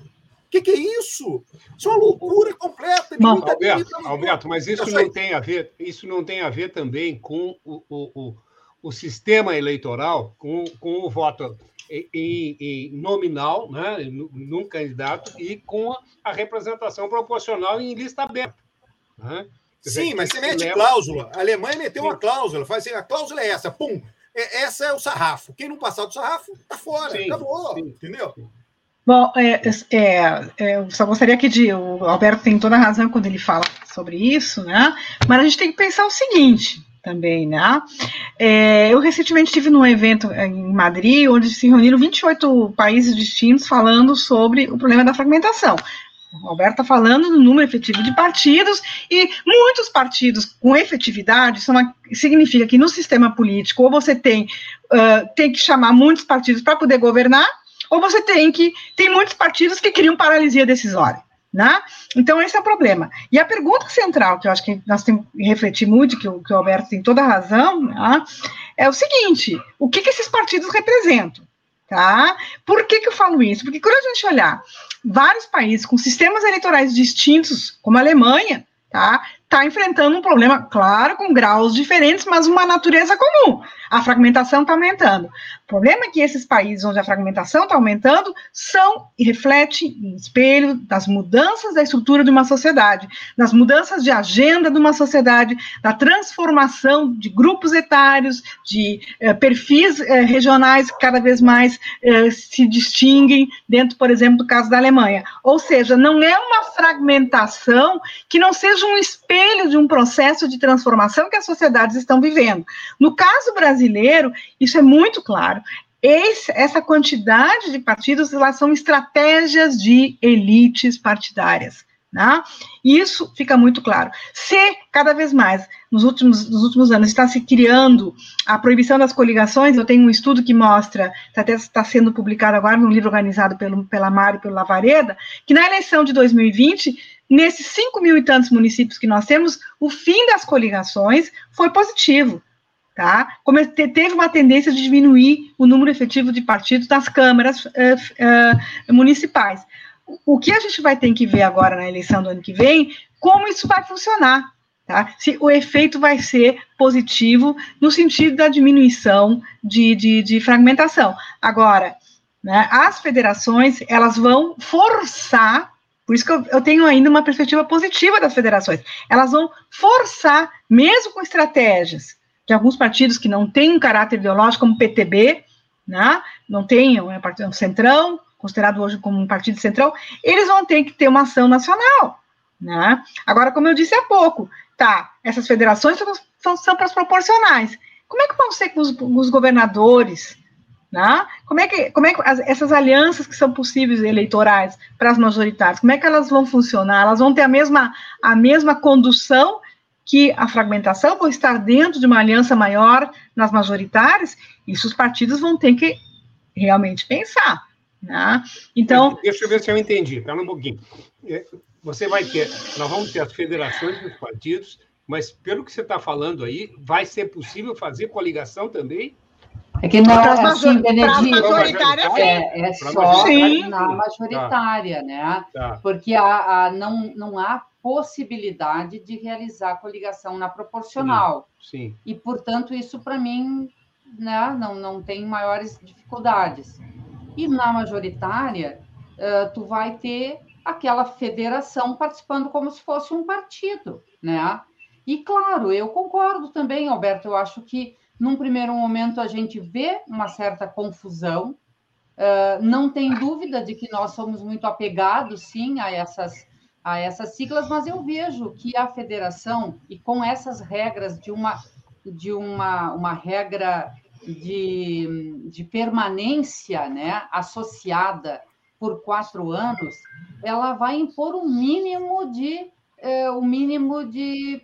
O que, que, é isso? Isso é uma loucura completa. Não, Alberto, Alberto, mas isso não tem a ver, isso não tem a ver também com o, o, o, o sistema eleitoral, com, com o voto em, em nominal, né, num candidato, e com a, representação proporcional em lista aberta. Né? Sim, mas você mete leva... cláusula. A Alemanha meteu Sim. uma cláusula, faz assim, a cláusula é essa, pum, é, essa é o sarrafo. Quem não passar do sarrafo, tá fora, Sim. acabou, Sim. entendeu? Bom, é, é, é, eu só gostaria que de, o Alberto tem toda a razão quando ele fala sobre isso, né? Mas a gente tem que pensar o seguinte: também, né? É, eu recentemente estive num evento em Madrid, onde se reuniram 28 países distintos falando sobre o problema da fragmentação. O Alberto está falando do número efetivo de partidos, e muitos partidos com efetividade uma, significa que no sistema político, ou você tem, uh, tem que chamar muitos partidos para poder governar, ou você tem que. Tem muitos partidos que criam paralisia decisória. Né? Então, esse é o problema. E a pergunta central, que eu acho que nós temos que refletir muito, que o, que o Alberto tem toda a razão, né? é o seguinte: o que, que esses partidos representam? Tá? Por que, que eu falo isso? Porque quando a gente olhar vários países com sistemas eleitorais distintos, como a Alemanha, tá? Está enfrentando um problema, claro, com graus diferentes, mas uma natureza comum. A fragmentação está aumentando. O problema é que esses países onde a fragmentação está aumentando são e reflete em espelho das mudanças da estrutura de uma sociedade, das mudanças de agenda de uma sociedade, da transformação de grupos etários, de eh, perfis eh, regionais que cada vez mais eh, se distinguem dentro, por exemplo, do caso da Alemanha. Ou seja, não é uma fragmentação que não seja um espelho de um processo de transformação que as sociedades estão vivendo. No caso brasileiro, isso é muito claro. Esse, essa quantidade de partidos elas são estratégias de elites partidárias. Né? Isso fica muito claro. Se cada vez mais, nos últimos, nos últimos anos, está se criando a proibição das coligações, eu tenho um estudo que mostra, está, até, está sendo publicado agora num livro organizado pelo, pela Mário e pelo Lavareda, que na eleição de 2020, nesses 5 mil e tantos municípios que nós temos, o fim das coligações foi positivo tá? Como teve uma tendência de diminuir o número efetivo de partidos nas câmaras uh, uh, municipais. O que a gente vai ter que ver agora na eleição do ano que vem, como isso vai funcionar, tá? Se o efeito vai ser positivo no sentido da diminuição de, de, de fragmentação. Agora, né, as federações, elas vão forçar por isso que eu, eu, tenho ainda uma perspectiva positiva das federações. Elas vão forçar, mesmo com estratégias de alguns partidos que não têm um caráter ideológico, como o PTB, né? não tem é um centrão, considerado hoje como um partido centrão, eles vão ter que ter uma ação nacional. Né? Agora, como eu disse há pouco, tá, essas federações são, são, para as proporcionais. Como é que vão ser com os, os governadores? Né? Como é que, como é que as, essas alianças que são possíveis eleitorais para as majoritárias, como é que elas vão funcionar? Elas vão ter a mesma, a mesma condução que a fragmentação vão estar dentro de uma aliança maior nas majoritárias, isso os partidos vão ter que realmente pensar. Né? Então. Deixa eu ver se eu entendi, pera um pouquinho. É, você vai ter, nós vamos ter as federações dos partidos, mas pelo que você está falando aí, vai ser possível fazer coligação também? É que não é assim, Benedito. É, é só Sim. na majoritária, tá. né? Tá. Porque a, a, não, não há possibilidade de realizar coligação na proporcional. Sim. sim. E, portanto, isso para mim né, não, não tem maiores dificuldades. E na majoritária, uh, tu vai ter aquela federação participando como se fosse um partido, né? E claro, eu concordo também, Alberto, eu acho que Num primeiro momento, a gente vê uma certa confusão, uh, não tem dúvida de que nós somos muito apegados, sim, a essas, a essas siglas, mas eu vejo que a federação, e com essas regras de uma, de uma, uma regra de, de permanência né, associada por quatro anos, ela vai impor um mínimo de é, um mínimo de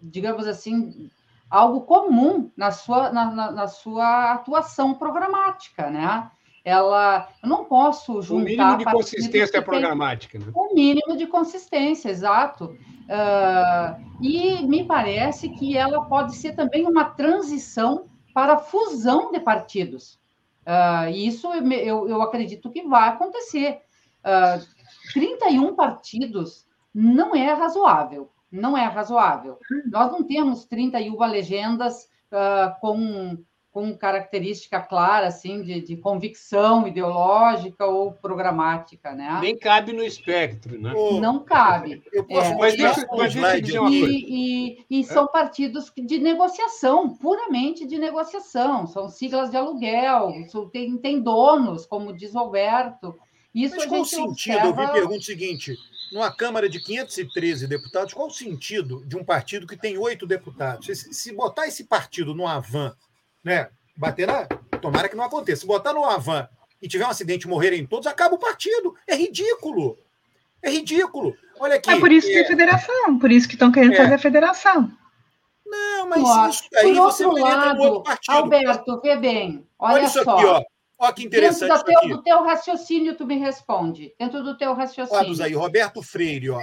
digamos assim algo comum na sua na, na, na sua atuação programática, né? Ela, eu não posso juntar. O mínimo de consistência programática. Né? O mínimo de consistência, exato. Uh, e me parece que ela pode ser também uma transição para fusão de partidos. Uh, isso eu, eu, acredito que vai acontecer. Uh, ah, 31 partidos não é razoável. Não é razoável. Nós não temos 31 legendas uh, com com característica clara, assim, de, de, convicção ideológica ou programática, né? Nem cabe no espectro, né? Não cabe. Eu posso, é, mas deixa, mas deixa e, e, e, são partidos de negociação, puramente de negociação. São siglas de aluguel, tem, tem donos, como diz Alberto. Isso mas qual o sentido? Observa... Eu vi pergunta o seguinte, numa Câmara de 513 deputados, qual o sentido de um partido que tem oito deputados? Se, se botar esse partido no Avan né? Bater na. Tomara que não aconteça. Se botar no Avan e tiver um acidente e morrerem todos, acaba o partido. É ridículo. É ridículo. Olha aqui. É por isso que é federação, por isso que estão querendo é. fazer a federação. Não, mas ó, isso aí você outro lado, no outro partido. Alberto, vê bem. Olha, olha isso só. aqui, ó. Olha que interessante. Dentro do teu, do teu raciocínio, tu me responde. Dentro do teu raciocínio. Olha aí, Roberto Freire, ó.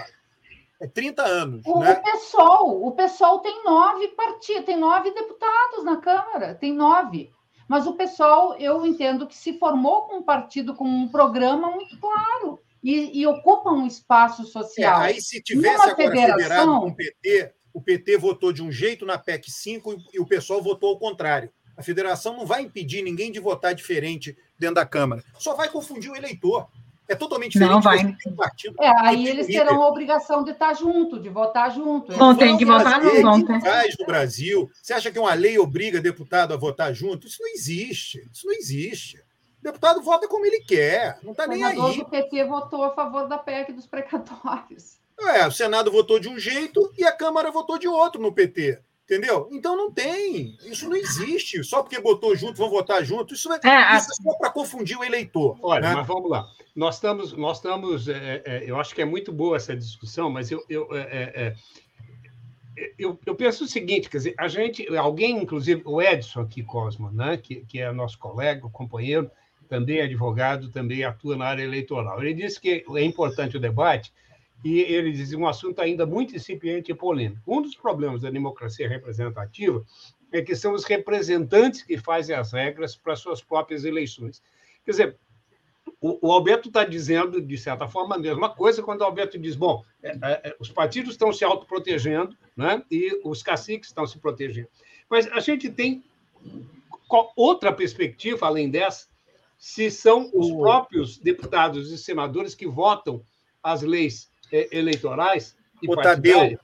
É 30 anos. O, né? o PSOL, o PSOL tem nove partidos, tem nove deputados na Câmara, tem nove. Mas o PSOL, eu entendo que se formou com um partido com um programa muito claro e, e ocupa um espaço social. É, aí, se tivesse Numa agora federação... federado com o PT, o PT votou de um jeito na PEC 5 e o PSOL votou ao contrário. A federação não vai impedir ninguém de votar diferente dentro da Câmara. Só vai confundir o eleitor. É totalmente diferente. Não vai. Um partido, é, aí eles terão a obrigação de estar junto, de votar junto. Não tem que votar junto. Não tem. Faz no Brasil. Você acha que uma lei obriga deputado a votar junto? Isso não existe. Isso não existe. O deputado vota como ele quer, não está nem aí. O PT votou a favor da PEC dos precatórios. É, o Senado votou de um jeito e a Câmara votou de outro no PT. Entendeu? Então não tem. Isso não existe. Só porque botou junto, vão votar junto. Isso é, é, isso é só para confundir o eleitor. Olha, né? mas vamos lá. Nós estamos. Nós estamos é, é, eu acho que é muito boa essa discussão, mas eu. eu é, é, é, eu, eu, penso o seguinte, quer dizer, a gente, alguém, inclusive, o Edson aqui, Cosmo, né, que, que é nosso colega, companheiro, também é advogado, também atua na área eleitoral. Ele disse que é importante o debate, e ele diz um assunto ainda muito incipiente e polêmico. Um dos problemas da democracia representativa é que são os representantes que fazem as regras para suas próprias eleições. Quer dizer, o, o Alberto está dizendo, de certa forma, a mesma coisa quando o Alberto diz: bom, é, é, é os partidos estão se autoprotegendo né, e os caciques estão se protegendo. Mas a gente tem outra perspectiva além dessa, se são os próprios deputados e senadores que votam as leis eleitorais e o Tadeu,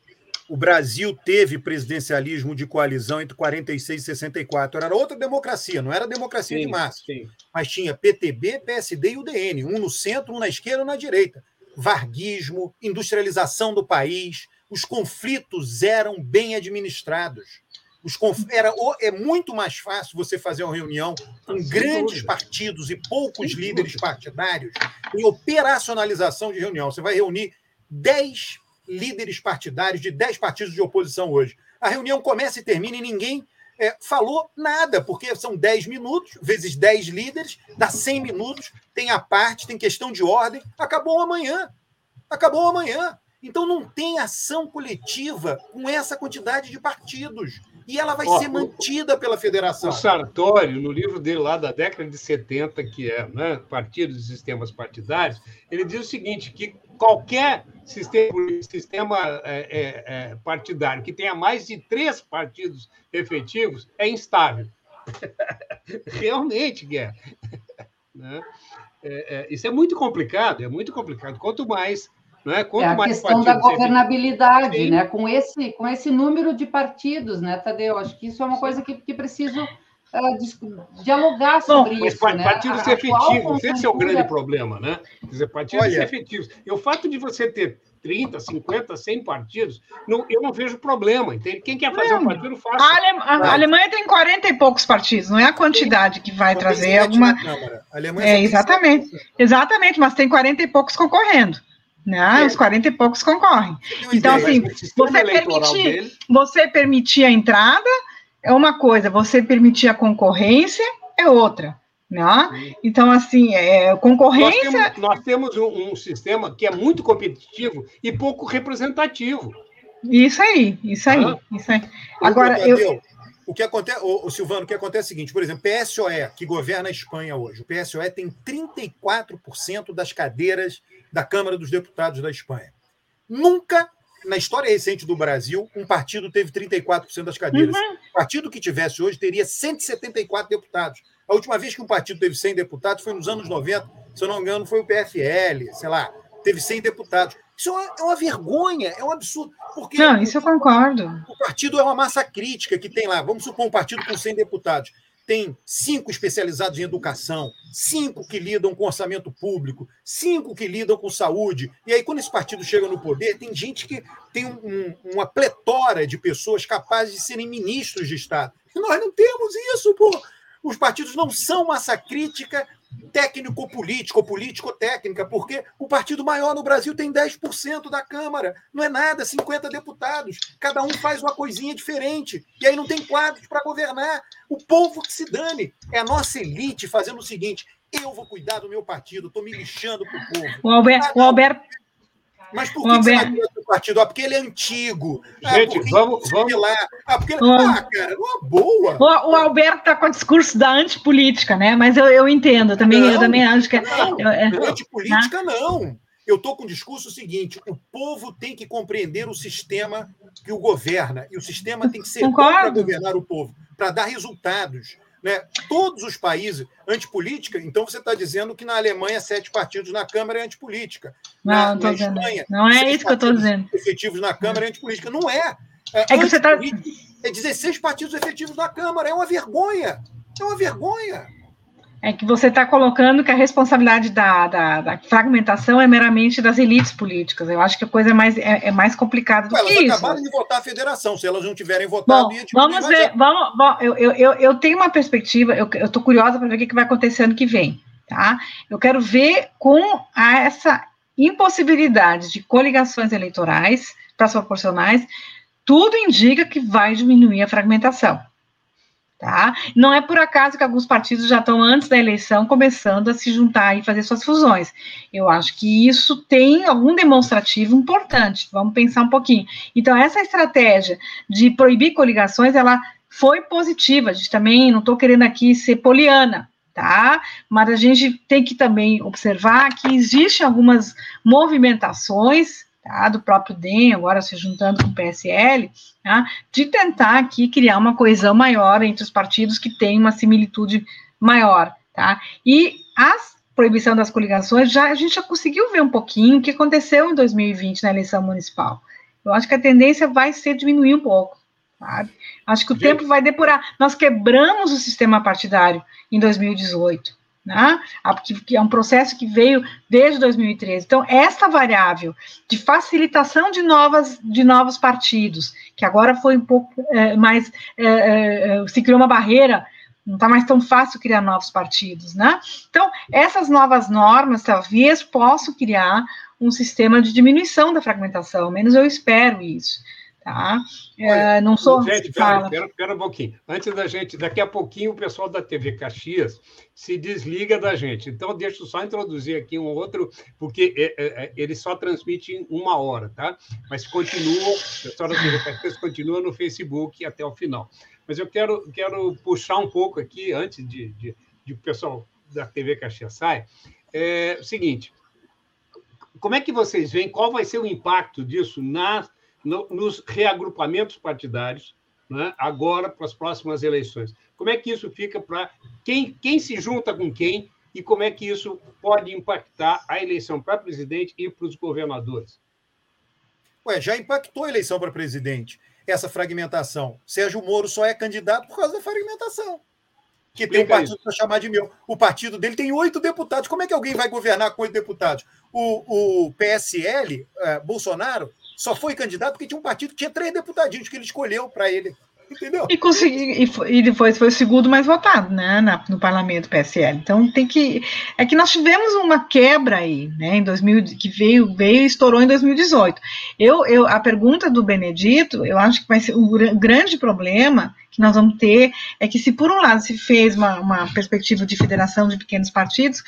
o Brasil teve presidencialismo de coalizão entre 46 e 64. Era outra democracia, não era democracia sim, de massa. Sim. Mas tinha PTB, PSD e UDN, um no centro, um na esquerda, um na direita. Varguismo, industrialização do país, os conflitos eram bem administrados. Os conf... era, é muito mais fácil você fazer uma reunião com Sem grandes dúvida. partidos e poucos Sem líderes dúvida. partidários em operacionalização de reunião. Você vai reunir 10 líderes partidários de 10 partidos de oposição hoje. A reunião começa e termina e ninguém é, falou nada, porque são 10 minutos, vezes 10 líderes, dá 100 minutos, tem a parte, tem questão de ordem, acabou amanhã. Acabou amanhã. Então não tem ação coletiva com essa quantidade de partidos. E ela vai Ó, ser mantida pela federação. O Sartori, no livro dele lá da década de 70, que é né, Partidos e Sistemas Partidários, ele diz o seguinte: que qualquer sistema, sistema é, é, é, partidário que tenha mais de três partidos efetivos é instável. [laughs] Realmente, Guerra. [laughs] Né? É, é, isso é muito complicado, é muito complicado. Quanto mais é? Quanto é a questão da governabilidade, né? Com esse, com esse número de partidos, né, Tadeu? Acho que isso é uma coisa que, que preciso uh, dialogar sobre Bom, isso. Mas né? partidos efetivos, esse é o grande problema, né? Quer dizer, partidos Olha, efetivos. E o fato de você ter 30, 50, 100 partidos, não, eu não vejo problema, entende? Quem quer fazer não, um partido, faça. A, Ale... a Alemanha tem 40 e poucos partidos, não é a quantidade que vai trazer alguma. é, exatamente. Exatamente, mas tem 40 e poucos concorrendo. Né? É. Os 40 e poucos concorrem. Então, assim, você permitir, dele... você permitir a entrada é uma coisa, você permitir a concorrência é outra. Né? Então, assim, é, concorrência. Nós temos, nós temos um, um, sistema que é muito competitivo e pouco representativo. Isso aí, isso aí. Ah. Isso aí. Agora, eu. O que acontece, o, o, Silvano, o que acontece é o seguinte, por exemplo, PSOE, que governa a Espanha hoje, o PSOE tem 34% das cadeiras da Câmara dos Deputados da Espanha. Nunca, na história recente do Brasil, um partido teve 34% das cadeiras. Uhum. O partido que tivesse hoje teria 174 deputados. A última vez que um partido teve 100 deputados foi nos anos 90, se eu não me engano, foi o PFL, sei lá, teve 100 deputados. Isso é uma, é uma vergonha, é um absurdo. Porque não, isso eu concordo. O partido é uma massa crítica que tem lá, vamos supor um partido com 100 deputados tem cinco especializados em educação, cinco que lidam com orçamento público, cinco que lidam com saúde. E aí, quando esse partido chega no poder, tem gente que tem um, uma pletora de pessoas capazes de serem ministros de Estado. E nós não temos isso, pô. Os partidos não são massa crítica técnico-político, político-técnica, porque o partido maior no Brasil tem 10% da Câmara. Não é nada, 50 deputados. Cada um faz uma coisinha diferente. E aí não tem quadros para governar. O povo que se dane. É a nossa elite fazendo o seguinte: eu vou cuidar do meu partido, estou me lixando para o povo. O Alberto, o Alberto, mas por que, você vai partido? Ah, porque ele é antigo. Ah, Gente, ah, vamos, vamos... Lá. Ah, porque... ah, cara, uma boa. O, o Alberto está com o discurso da antipolítica, né? Mas eu, eu entendo, também, não, eu também acho que... É- não, eu, é... Antipolítica, não. Eu estou com o discurso seguinte: o povo tem que compreender o sistema que o governa, e o sistema tem que ser para governar o povo, para dar resultados. Né? Todos os países antipolítica, então você está dizendo que na Alemanha sete partidos na Câmara é antipolítica. Na, não, na Espanha, não é isso que eu estou dizendo. Efetivos na Câmara é antipolítica. Não é. É, é que você está. É 16 partidos efetivos na Câmara. É uma vergonha. É uma vergonha é que você está colocando que a responsabilidade da, da, da, fragmentação é meramente das elites políticas. Eu acho que a coisa é mais, é, é mais complicada do elas que isso. Elas acabaram de votar a federação. Se elas não tiverem votado... Bom, vamos ver. Vamos, bom, eu, eu, eu tenho uma perspectiva, eu estou curiosa para ver o que, que vai acontecer ano que vem. Tá? Eu quero ver com essa impossibilidade de coligações eleitorais para as proporcionais, tudo indica que vai diminuir a fragmentação. Tá? Não é por acaso que alguns partidos já estão antes da eleição começando a se juntar e fazer suas fusões. Eu acho que isso tem algum demonstrativo importante. Vamos pensar um pouquinho. Então, essa estratégia de proibir coligações, ela foi positiva. A gente também, não estou querendo aqui ser poliana, tá? Mas a gente tem que também observar que existem algumas movimentações tá, do próprio DEM, agora se juntando com o PSL, tá, de tentar aqui criar uma coesão maior entre os partidos que têm uma similitude maior. Tá? E a proibição das coligações, já, a gente já conseguiu ver um pouquinho o que aconteceu em 2020 na eleição municipal. Eu acho que a tendência vai ser diminuir um pouco. Sabe? Acho que o gente. tempo vai depurar. Nós quebramos o sistema partidário em 2018 né? que é um processo que veio desde 2013. Então, esta variável de facilitação de, novas, de novos partidos, que agora foi um pouco é, mais, é, é, se criou uma barreira, não está mais tão fácil criar novos partidos, né? Então, essas novas normas talvez possam criar um sistema de diminuição da fragmentação, menos eu espero isso. Tá? É, Olha, não sou. Gente, pera, pera, pera, um pouquinho. Antes da gente, daqui a pouquinho o pessoal da TV Caxias se desliga da gente. Então, deixa eu só introduzir aqui um outro, porque é, é, é ele só transmite uma hora, tá? Mas continua, o pessoal da TV Caxias continua no Facebook até o final. Mas eu quero, quero puxar um pouco aqui, antes de, de, de o pessoal da TV Caxias sair, é o seguinte. Como é que vocês veem? Qual vai ser o impacto disso na no, nos reagrupamentos partidários, né, agora para as próximas eleições. Como é que isso fica para quem, quem se junta com quem e como é que isso pode impactar a eleição para presidente e para os governadores? Ué, já impactou a eleição para presidente, essa fragmentação. Sérgio Moro só é candidato por causa da fragmentação. Que Explica tem um partido para chamar de meu. O partido dele tem oito deputados. Como é que alguém vai governar com oito deputados? O, o PSL, é, Bolsonaro, só foi candidato porque tinha um partido que tinha três deputadinhos que ele escolheu para ele. Entendeu? E, consegui, e, foi, e, depois foi o segundo mais votado, né, na, no parlamento PSL. Então tem que. É que nós tivemos uma quebra aí, né, em 2000, que veio, veio e estourou em 2018. Eu, eu, a pergunta do Benedito, eu acho que vai ser o um grande problema que nós vamos ter é que se por um lado se fez uma, uma perspectiva de federação de pequenos partidos,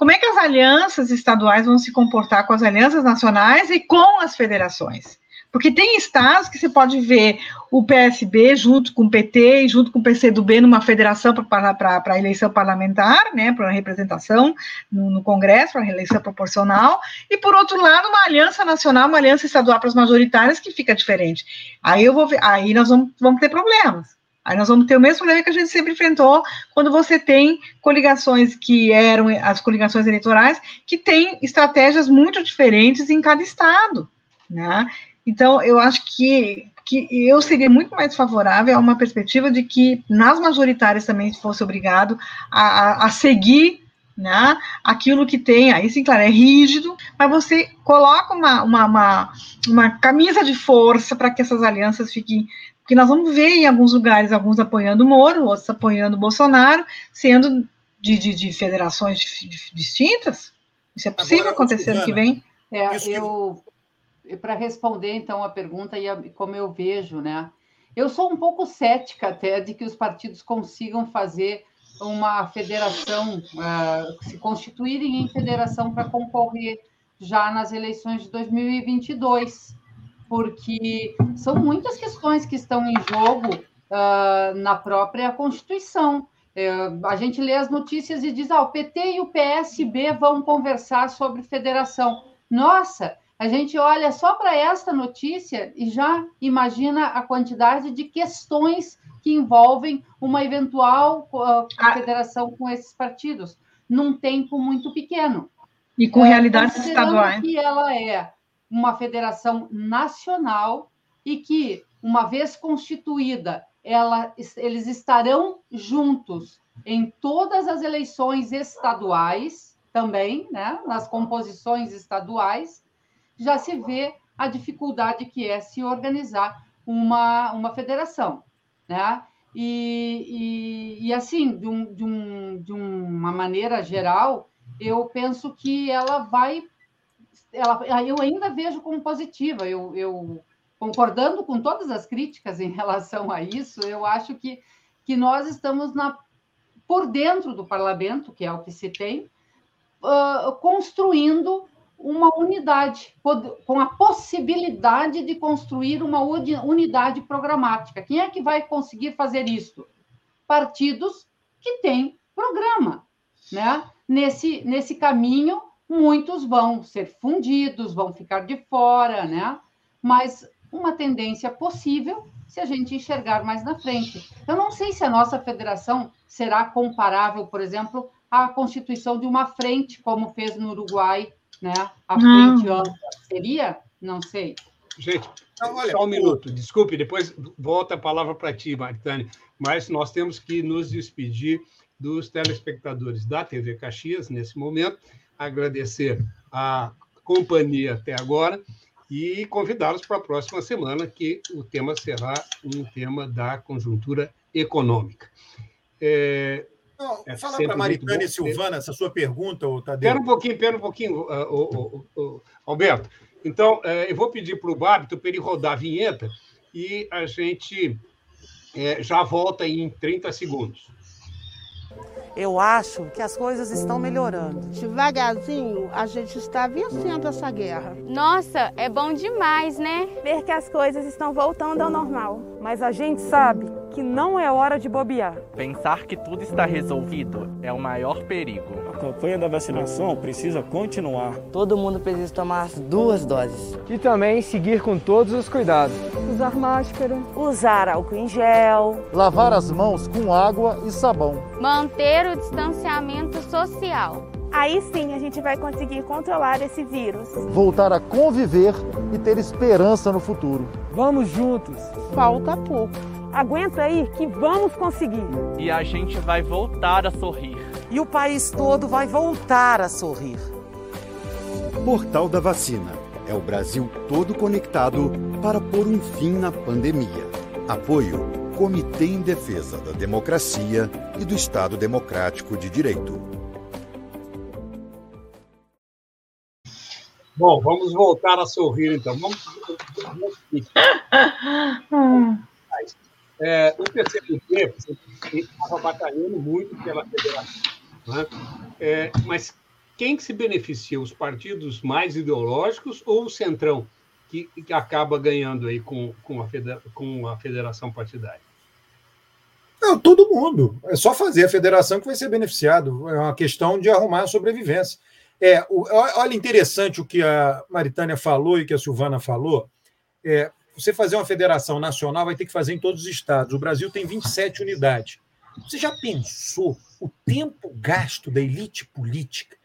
como é que as alianças estaduais vão se comportar com as alianças nacionais e com as federações? Porque tem estados que você pode ver o PSB junto com o PT e junto com o PCdoB numa federação para a eleição parlamentar, né, para representação no, no Congresso, para eleição proporcional, e por outro lado, uma aliança nacional, uma aliança estadual para as majoritárias que fica diferente. Aí eu vou aí nós vamos, vamos ter problemas. Aí nós vamos ter o mesmo problema que a gente sempre enfrentou quando você tem coligações que eram as coligações eleitorais, que têm estratégias muito diferentes em cada estado, né? Então, eu acho que, que eu seria muito mais favorável a uma perspectiva de que nas majoritárias também fosse obrigado a, a, a seguir né, aquilo que tem, aí sim, claro, é rígido, mas você coloca uma, uma, uma, uma camisa de força para que essas alianças fiquem. Porque nós vamos ver em alguns lugares, alguns apoiando o Moro, outros apoiando o Bolsonaro, sendo de, de, de federações distintas. Isso é possível Agora, acontecer ano que vem? É, eu, para responder então a pergunta e a, como eu vejo, né? Eu sou um pouco cética até de que os partidos consigam fazer uma federação, uh, se constituírem em federação para concorrer já nas eleições de 2022, porque são muitas questões que estão em jogo uh, na própria Constituição. Uh, a gente lê as notícias e diz: ah, o PT e o PSB vão conversar sobre federação. Nossa, a gente olha só para esta notícia e já imagina a quantidade de questões que envolvem uma eventual uh, federação com esses partidos, num tempo muito pequeno. E com é, realidades estaduais. que ela é uma federação nacional e que, uma vez constituída, ela, eles estarão juntos em todas as eleições estaduais também, né, nas composições estaduais, já se vê a dificuldade que é se organizar uma, uma federação. Né? E, e, e assim, de, um, de, um, de uma maneira geral, eu penso que ela vai. Ela, eu ainda vejo como positiva. Eu, eu, concordando com todas as críticas em relação a isso, eu acho que, que nós estamos na, por dentro do parlamento, que é o que se tem, uh, construindo uma unidade, com a possibilidade de construir uma unidade programática. Quem é que vai conseguir fazer isso? Partidos que têm programa. Né? Nesse, nesse caminho, muitos vão ser fundidos, vão ficar de fora, né? mas uma tendência possível se a gente enxergar mais na frente. Eu não sei se a nossa federação será comparável, por exemplo, à constituição de uma frente, como fez no Uruguai né? A frente ampla seria? Não sei. Gente, então, olha, só um minuto, desculpe, depois volta a palavra para ti, Maritane, mas nós temos que nos despedir dos telespectadores da TV Caxias nesse momento, agradecer a companhia até agora e convidá-los para a próxima semana, que o tema será um tema da conjuntura econômica. É, não, é fala para Maritânia e Silvana essa sua pergunta, Tadeu. Espera um pouquinho, espera um pouquinho, uh, uh, uh, Alberto. Então, eh, eu vou pedir para o Bábito para ele rodar a vinheta e a gente eh, já volta em 30 segundos. Eu acho que as coisas estão melhorando. Devagarzinho, a gente está vencendo essa guerra. Nossa, é bom demais, né? Ver que as coisas estão voltando ao normal. Mas a gente sabe que não é hora de bobear. Pensar que tudo está resolvido é o maior perigo. campanha da vacinação precisa continuar. Todo mundo precisa tomar as duas doses. E também seguir com todos os cuidados. Usar máscara. Usar álcool em gel. Lavar as mãos com água e sabão. Manter o distanciamento social. Aí sim a gente vai conseguir controlar esse vírus. Voltar a conviver e ter esperança no futuro. Vamos juntos. Falta pouco. Aguenta aí que vamos conseguir. E a gente vai voltar a sorrir. E o país todo vai voltar a sorrir. Portal da Vacina. É o Brasil todo conectado para pôr um fim na pandemia. Apoio Comitê em Defesa da Democracia e do Estado Democrático de Direito. Bom, vamos voltar a sorrir, então. Vamos. [laughs] É, o PCdoB estava batalhando muito pela federação. Né? É, mas quem que se beneficia? Os partidos mais ideológicos ou o centrão, que, que acaba ganhando aí com, com, a federa, com a federação partidária? Não, todo mundo. É só fazer a federação que vai ser beneficiado. É uma questão de arrumar a sobrevivência. É, o, olha interessante o que a Maritânia falou e que a Silvana falou. É, você fazer uma federação nacional vai ter que fazer em todos os estados. O Brasil tem 27 unidades. Você já pensou o tempo gasto da elite política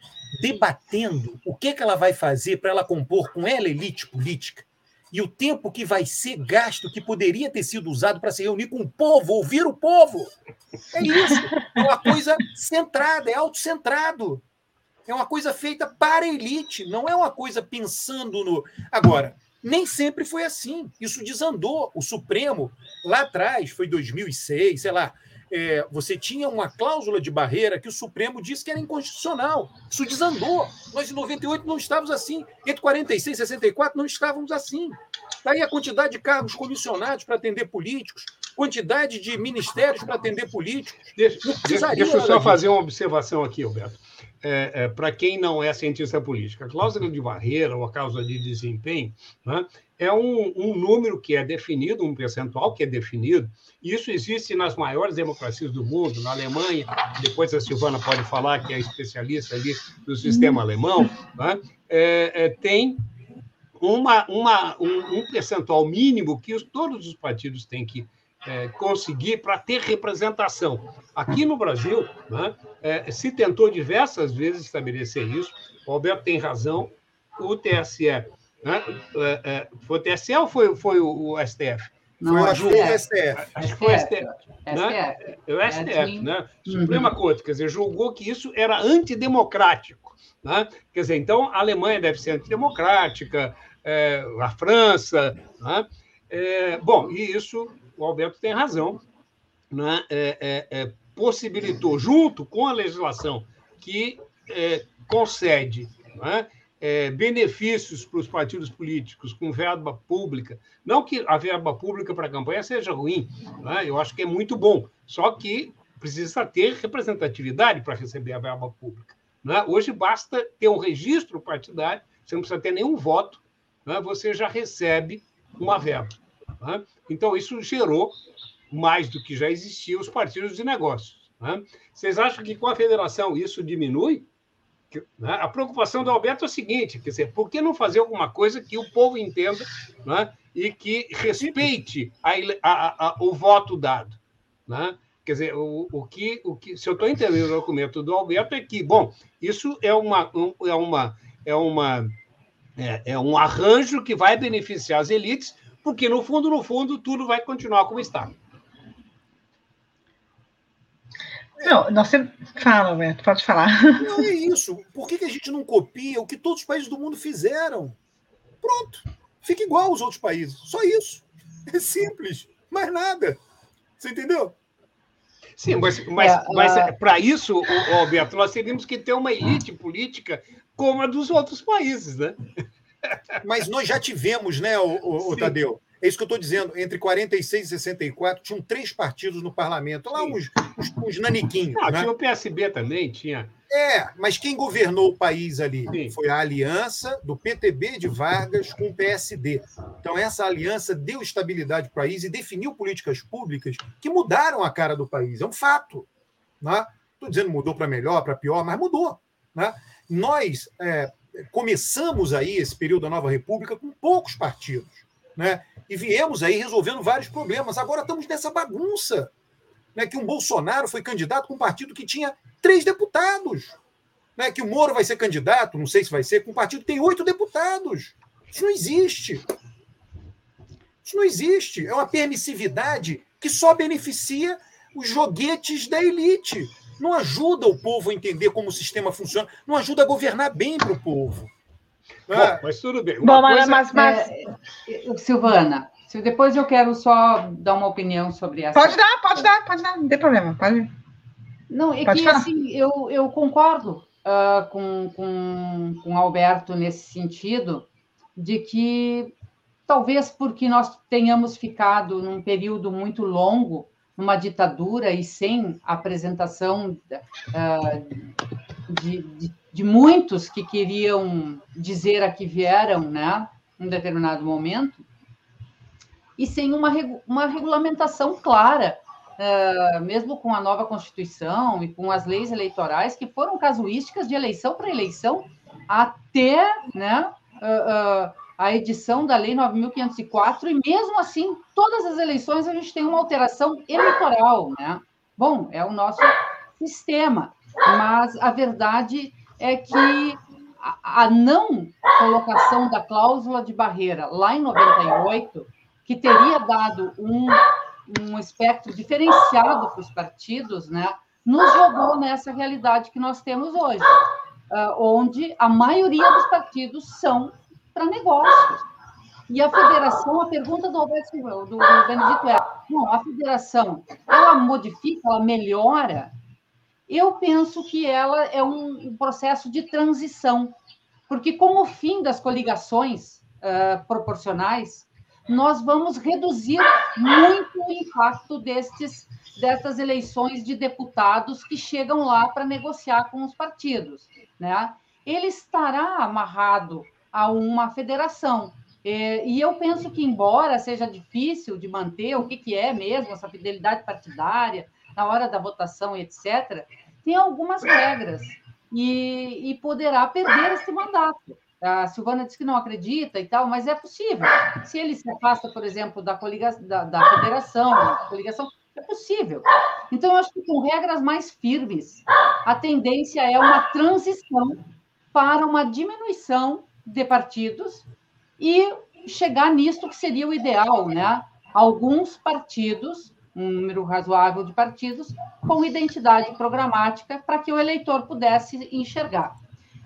debatendo o que, que ela vai fazer para ela compor com ela elite política? E o tempo que vai ser gasto, que poderia ter sido usado para se reunir com o povo, ouvir o povo. É isso. É uma coisa centrada, é autocentrado. É uma coisa feita para a elite, não é uma coisa pensando no. Agora, nem sempre foi assim. Isso desandou. O Supremo, lá atrás, foi 2006, sei lá, é, você tinha uma cláusula de barreira que o Supremo disse que era inconstitucional. Isso desandou. Nós, em 98, não estávamos assim. Entre 46 e 64, não estávamos assim. Daí a quantidade de cargos comissionados para atender políticos, quantidade de ministérios para atender políticos. Deixa, deixa eu só fazer uma observação aqui, Alberto é, é, para quem não é cientista político. A cláusula de barreira ou a cláusula de desempenho né, é um, um, número que é definido, um percentual que é definido, e isso existe nas maiores democracias do mundo, na Alemanha, depois a Silvana pode falar, que é especialista ali do sistema alemão, né, é, é tem uma, uma, um, um, percentual mínimo que os, todos os partidos têm que é, conseguir para ter representação. Aqui no Brasil, né, é, se tentou diversas vezes estabelecer isso, o Alberto tem razão, o TSE. Né, é, é, foi o TSE ou foi, foi o, o STF? Não, foi, acho que foi o STF. Acho que foi o STF. Né? O STF, né? Suprema uhum. Corte, quer dizer, julgou que isso era antidemocrático. Né? Quer dizer, então a Alemanha deve ser antidemocrática, é, a França. Né? É, bom, e isso o Alberto tem razão, né? É, é, é, possibilitou, junto com a legislação que é, concede né? É, benefícios para os partidos políticos com verba pública, não que a verba pública para a campanha seja ruim, né? eu acho que é muito bom, só que precisa ter representatividade para receber a verba pública. Né? Hoje basta ter um registro partidário, você não precisa ter nenhum voto, né? você já recebe uma verba. Né? Então, isso gerou, mais do que já existia, os partidos de negócios. Né? Vocês acham que com a federação isso diminui? Né? A preocupação do Alberto é a seguinte: quer dizer, por que não fazer alguma coisa que o povo entenda né? e que respeite a, a, a, o voto dado? Né? Quer dizer, o, o, que, o que, se eu estou entendendo o documento do Alberto, é que, bom, isso é uma, um, é uma, é uma é, é um arranjo que vai beneficiar as elites, porque no fundo, no fundo, tudo vai continuar como está. Não, você fala, Alberto, pode falar. Não é isso. Por que, que a gente não copia o que todos os países do mundo fizeram? Pronto. Fica igual aos outros países. Só isso. É simples. Mais nada. Você entendeu? Sim, mas, mas, é, mas é, para isso, Alberto, nós teríamos que ter uma elite política como a dos outros países, né? Mas nós já tivemos, né, o, o, o Tadeu? É isso que eu estou dizendo. Entre 46 e 64, tinham três partidos no parlamento. Lá uns, uns, uns naniquinhos. Ah, né? Tinha o PSB também, tinha. É, mas quem governou o país ali Sim. foi a aliança do PTB de Vargas com o PSD. Então, essa aliança deu estabilidade para o país e definiu políticas públicas que mudaram a cara do país. É um fato. Estou né? dizendo mudou para melhor, para pior, mas mudou. Né? Nós é, começamos aí esse período da Nova República com poucos partidos. Né? E viemos aí resolvendo vários problemas. Agora estamos nessa bagunça. Né? Que um Bolsonaro foi candidato com um partido que tinha três deputados. Né? Que o Moro vai ser candidato, não sei se vai ser, com um partido que tem oito deputados. Isso não existe. Isso não existe. É uma permissividade que só beneficia os joguetes da elite. Não ajuda o povo a entender como o sistema funciona, não ajuda a governar bem para o povo. Bom, é. mas tudo bem. Uma Bom, coisa... mas, mas... É, Silvana, depois eu quero só dar uma opinião sobre essa. Pode dar, pode dar, pode dar, não tem problema. Pode. Não, é pode que falar. assim, eu, eu concordo uh, com, com, com Alberto nesse sentido, de que talvez porque nós tenhamos ficado num período muito longo numa ditadura e sem apresentação uh, de, de, de, muitos que queriam dizer a que vieram, né, em determinado momento, e sem uma, uma regulamentação clara, uh, mesmo com a nova Constituição e com as leis eleitorais, que foram casuísticas de eleição para eleição, até né, uh, a edição da Lei 9.504, e mesmo assim, todas as eleições a gente tem uma alteração eleitoral, né? Bom, é o nosso sistema, mas a verdade é que a não colocação da cláusula de barreira lá em 98, que teria dado um, um espectro diferenciado para os partidos, né, nos jogou nessa realidade que nós temos hoje, uh, onde a maioria dos partidos são para negócios. E a federação, a pergunta do Alberto do, do Benedito é: não, a federação, ela modifica, ela melhora? Eu penso que ela é um, processo de transição, porque com o fim das coligações uh, proporcionais, nós vamos reduzir muito o impacto destes, dessas eleições de deputados que chegam lá para negociar com os partidos. Né? Ele estará amarrado a uma federação. É, e eu penso que, embora seja difícil de manter o que, que é mesmo essa fidelidade partidária, na hora da votação, etc., tem algumas regras e, e poderá perder esse mandato. A Silvana disse que não acredita e tal, mas é possível. Se ele se afasta, por exemplo, da, coligação, da, da federação, da coligação, é possível. Então, eu acho que com regras mais firmes, a tendência é uma transição para uma diminuição de partidos e chegar nisso que seria o ideal, né? Alguns partidos, um número razoável de partidos, com identidade programática para que o eleitor pudesse enxergar.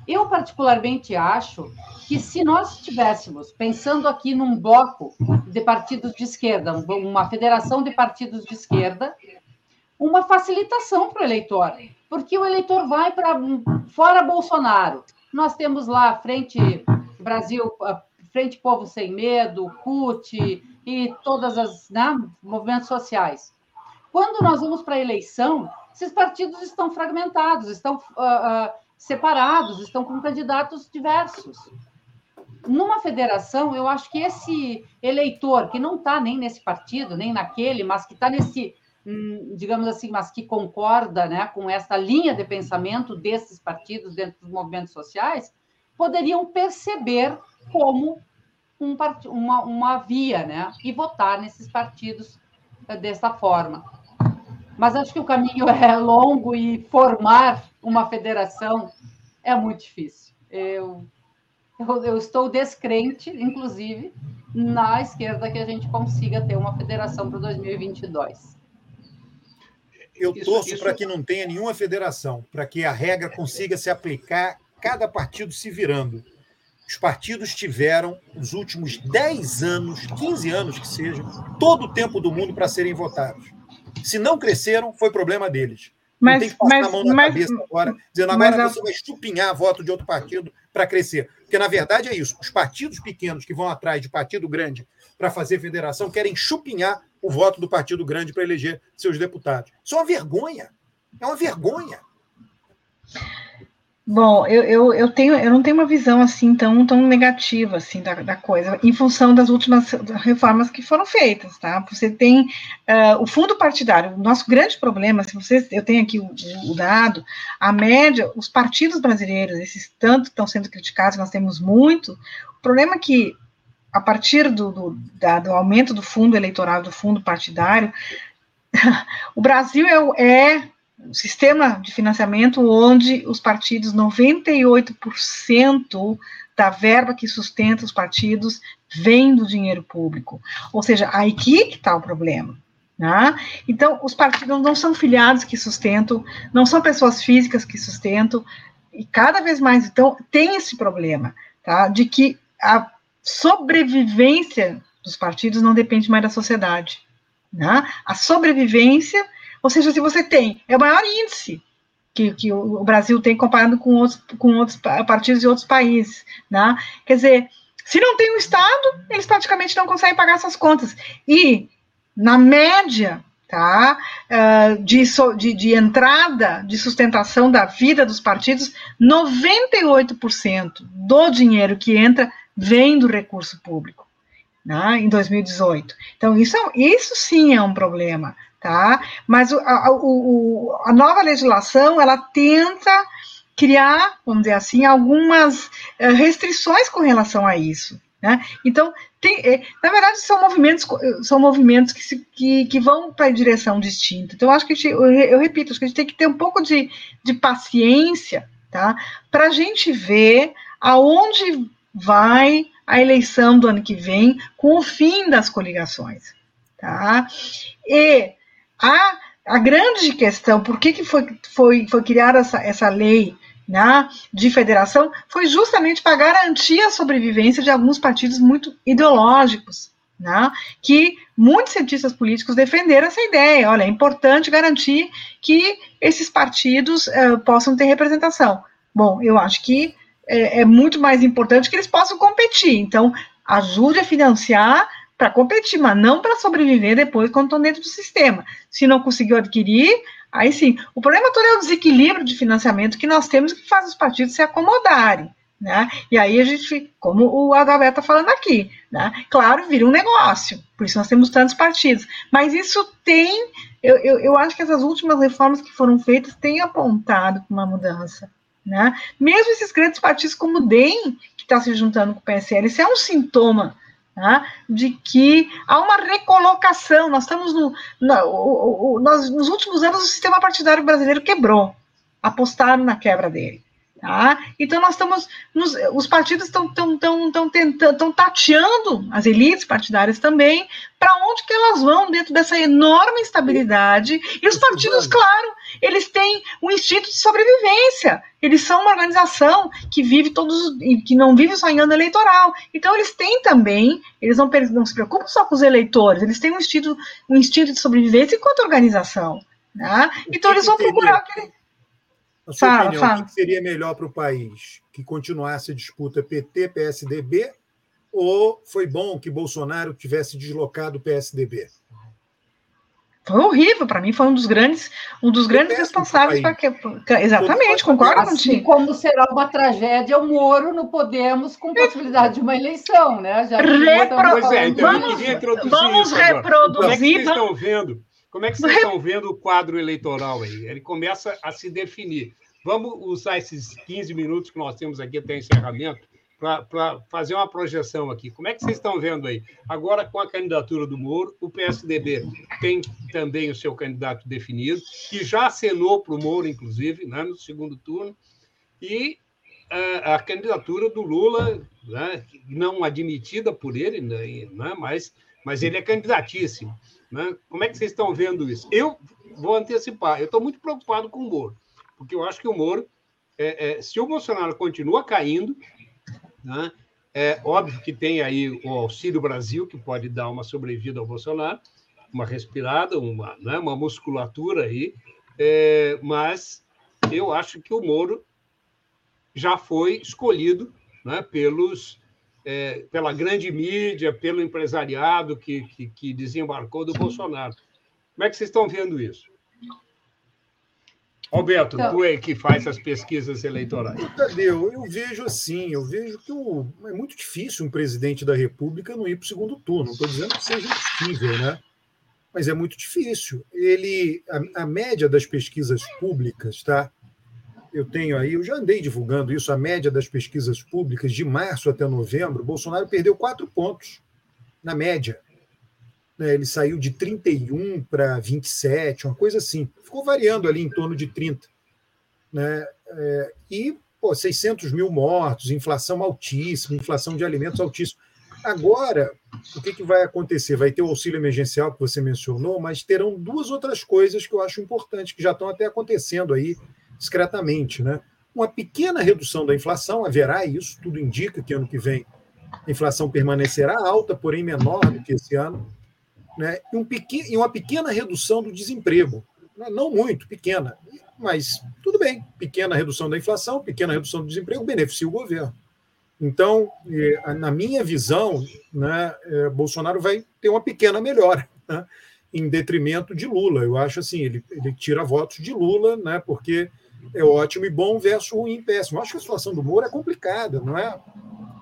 Eu, particularmente, acho que se nós estivéssemos pensando aqui num bloco de partidos de esquerda, uma federação de partidos de esquerda, uma facilitação para o eleitor, porque o eleitor vai para fora Bolsonaro, nós temos lá a Frente Brasil, a Frente Povo Sem Medo, CUT e todas as né, movimentos sociais. Quando nós vamos para a eleição, esses partidos estão fragmentados, estão uh, uh, separados, estão com candidatos diversos. Numa federação, eu acho que esse eleitor que não está nem nesse partido, nem naquele, mas que está nesse digamos assim, mas que concorda né, com essa linha de pensamento desses partidos dentro dos movimentos sociais, poderiam perceber como um part... uma, uma via né, e votar nesses partidos eh, dessa forma. Mas acho que o caminho [laughs] é longo e formar uma federação é muito difícil. Eu, eu, eu estou descrente, inclusive, na esquerda, que a gente consiga ter uma federação para 2022 eu torço para que não tenha nenhuma federação, para que a regra consiga se aplicar, cada partido se virando. Os partidos tiveram, nos últimos 10 anos, 15 anos que seja, todo o tempo do mundo para serem votados. Se não cresceram, foi problema deles. Mas, não tem que passar mas, a mão na mas, cabeça agora, dizendo agora você vai chupinhar voto de outro partido para crescer. Porque, na verdade, é isso. Os partidos pequenos que vão atrás de partido grande para fazer federação querem chupinhar o voto do partido grande para eleger seus deputados. Isso é uma vergonha. É uma vergonha. Bom, eu, eu, eu, tenho, eu não tenho uma visão assim tão, tão negativa assim da, da coisa, em função das últimas reformas que foram feitas, tá? Você tem uh, o fundo partidário, o nosso grande problema, se vocês, eu tenho aqui o, o, dado, a média, os partidos brasileiros, esses tanto estão sendo criticados, nós temos muito, o problema é que a partir do, do, da, do aumento do fundo eleitoral, do fundo partidário, [laughs] o Brasil é, é um sistema de financiamento onde os partidos, 98% da verba que sustenta os partidos vem do dinheiro público. Ou seja, aí que está o problema. Né? Então, os partidos não são filiados que sustentam, não são pessoas físicas que sustentam, e cada vez mais, então, tem esse problema, tá? De que a sobrevivência dos partidos não depende mais da sociedade. Né? A sobrevivência ou seja, se você tem, é o maior índice que, que o Brasil tem comparado com outros, com outros partidos de outros países. Né? Quer dizer, se não tem o Estado, eles praticamente não conseguem pagar suas contas. E, na média, tá, uh, de, de, de, entrada, de sustentação da vida dos partidos, 98% do dinheiro que entra vem do recurso público, né, em 2018. Então, isso, é, isso sim é um problema tá? Mas a, o, a nova legislação, ela tenta criar, vamos dizer assim, algumas eh, restrições com relação a isso. Né? Então, tem, é, na verdade, são movimentos, são movimentos que, se, que, que vão para direção distinta. Então, acho que gente, eu, eu, repito, acho que a gente tem que ter um pouco de, de paciência tá? para a gente ver aonde vai a eleição do ano que vem com o fim das coligações. Tá? E a, a grande questão, por que, que foi, foi, foi criada essa, essa lei né, de federação, foi justamente para garantir a sobrevivência de alguns partidos muito ideológicos, né, que muitos cientistas políticos defenderam essa ideia. Olha, é importante garantir que esses partidos uh, possam ter representação. Bom, eu acho que é, é muito mais importante que eles possam competir. Então, ajude a financiar para competir, mas não para sobreviver depois quando estão dentro do sistema. Se não conseguiu adquirir, aí sim. O problema todo é o desequilíbrio de financiamento que nós temos que faz os partidos se acomodarem. Né? E aí a gente, como o Adalberto está falando aqui, né? claro, vira um negócio, por isso nós temos tantos partidos. Mas isso tem, eu, eu, eu acho que essas últimas reformas que foram feitas têm apontado para uma mudança. Né? Mesmo esses grandes partidos como o DEM, que está se juntando com o PSL, isso é um sintoma Tá? de que há uma recolocação. Nós estamos no, na, o, o, nós, nos últimos anos o sistema partidário brasileiro quebrou, apostaram na quebra dele. Tá? Então nós estamos, nos, os partidos estão tão, tão, tão, tentando, estão tateando as elites partidárias também para onde que elas vão dentro dessa enorme instabilidade. E os partidos, claro, eles têm um instinto de sobrevivência. Eles são uma organização que vive todos, que não vive só em ano eleitoral. Então eles têm também, eles não, não se preocupam só com os eleitores, eles têm um instinto, um instinto de sobrevivência enquanto organização. Né? Então eles vão procurar aquele na sua fala, opinião, fala. o que seria melhor para o país? Que continuasse a disputa PT-PSDB ou foi bom que Bolsonaro tivesse deslocado o PSDB? Foi horrível, para mim foi um dos grandes, um dos grandes responsáveis para que. Exatamente, concordo assim contigo. como será uma tragédia o Moro no Podemos com possibilidade de uma eleição, né? Já Repro... Pois é, então vamos, vamos reproduzir. Como é que vocês estão vendo? Como é que vocês [laughs] estão vendo o quadro eleitoral aí? Ele começa a se definir. Vamos usar esses 15 minutos que nós temos aqui até encerramento para fazer uma projeção aqui. Como é que vocês estão vendo aí? Agora, com a candidatura do Moro, o PSDB tem também o seu candidato definido, que já acenou para o Moro, inclusive, né, no segundo turno, e a, a candidatura do Lula, né, não admitida por ele, né, né, mas, mas ele é candidatíssimo. Né? Como é que vocês estão vendo isso? Eu vou antecipar, eu estou muito preocupado com o Moro porque eu acho que o Moro, é, é, se o Bolsonaro continua caindo, né, é óbvio que tem aí o Auxílio Brasil, que pode dar uma sobrevida ao Bolsonaro, uma respirada, uma, né, uma musculatura aí, é, mas eu acho que o Moro já foi escolhido né, pelos, é, pela grande mídia, pelo empresariado que, que, que desembarcou do Bolsonaro. Como é que vocês estão vendo isso? Alberto, então, tu é que faz as pesquisas eleitorais. Tadeu, eu vejo assim, eu vejo que o, é muito difícil um presidente da República não ir para o segundo turno. Não estou dizendo que seja impossível, né? Mas é muito difícil. Ele, a, a, média das pesquisas públicas, tá? Eu tenho aí, eu já andei divulgando isso, a média das pesquisas públicas de março até novembro, Bolsonaro perdeu quatro pontos na média. Né? Ele saiu de 31 para 27, uma coisa assim. Ficou variando ali em torno de 30. Né? É, e pô, 600 mil mortos, inflação altíssima, inflação de alimentos altíssima. Agora, o que, que vai acontecer? Vai ter o auxílio emergencial que você mencionou, mas terão duas outras coisas que eu acho importantes, que já estão até acontecendo aí discretamente. Né? Uma pequena redução da inflação, haverá isso, tudo indica que ano que vem a inflação permanecerá alta, porém menor do que esse ano né, e, um pequen, e uma pequena redução do desemprego. Né, não muito, pequena, mas tudo bem. Pequena redução da inflação, pequena redução do desemprego beneficia o governo. Então, na minha visão, né, é, Bolsonaro vai ter uma pequena melhora, né, em detrimento de Lula. Eu acho assim, ele, ele tira votos de Lula, né, porque é ótimo e bom versus ruim e péssimo. Acho que a situação do Moro é complicada, não é?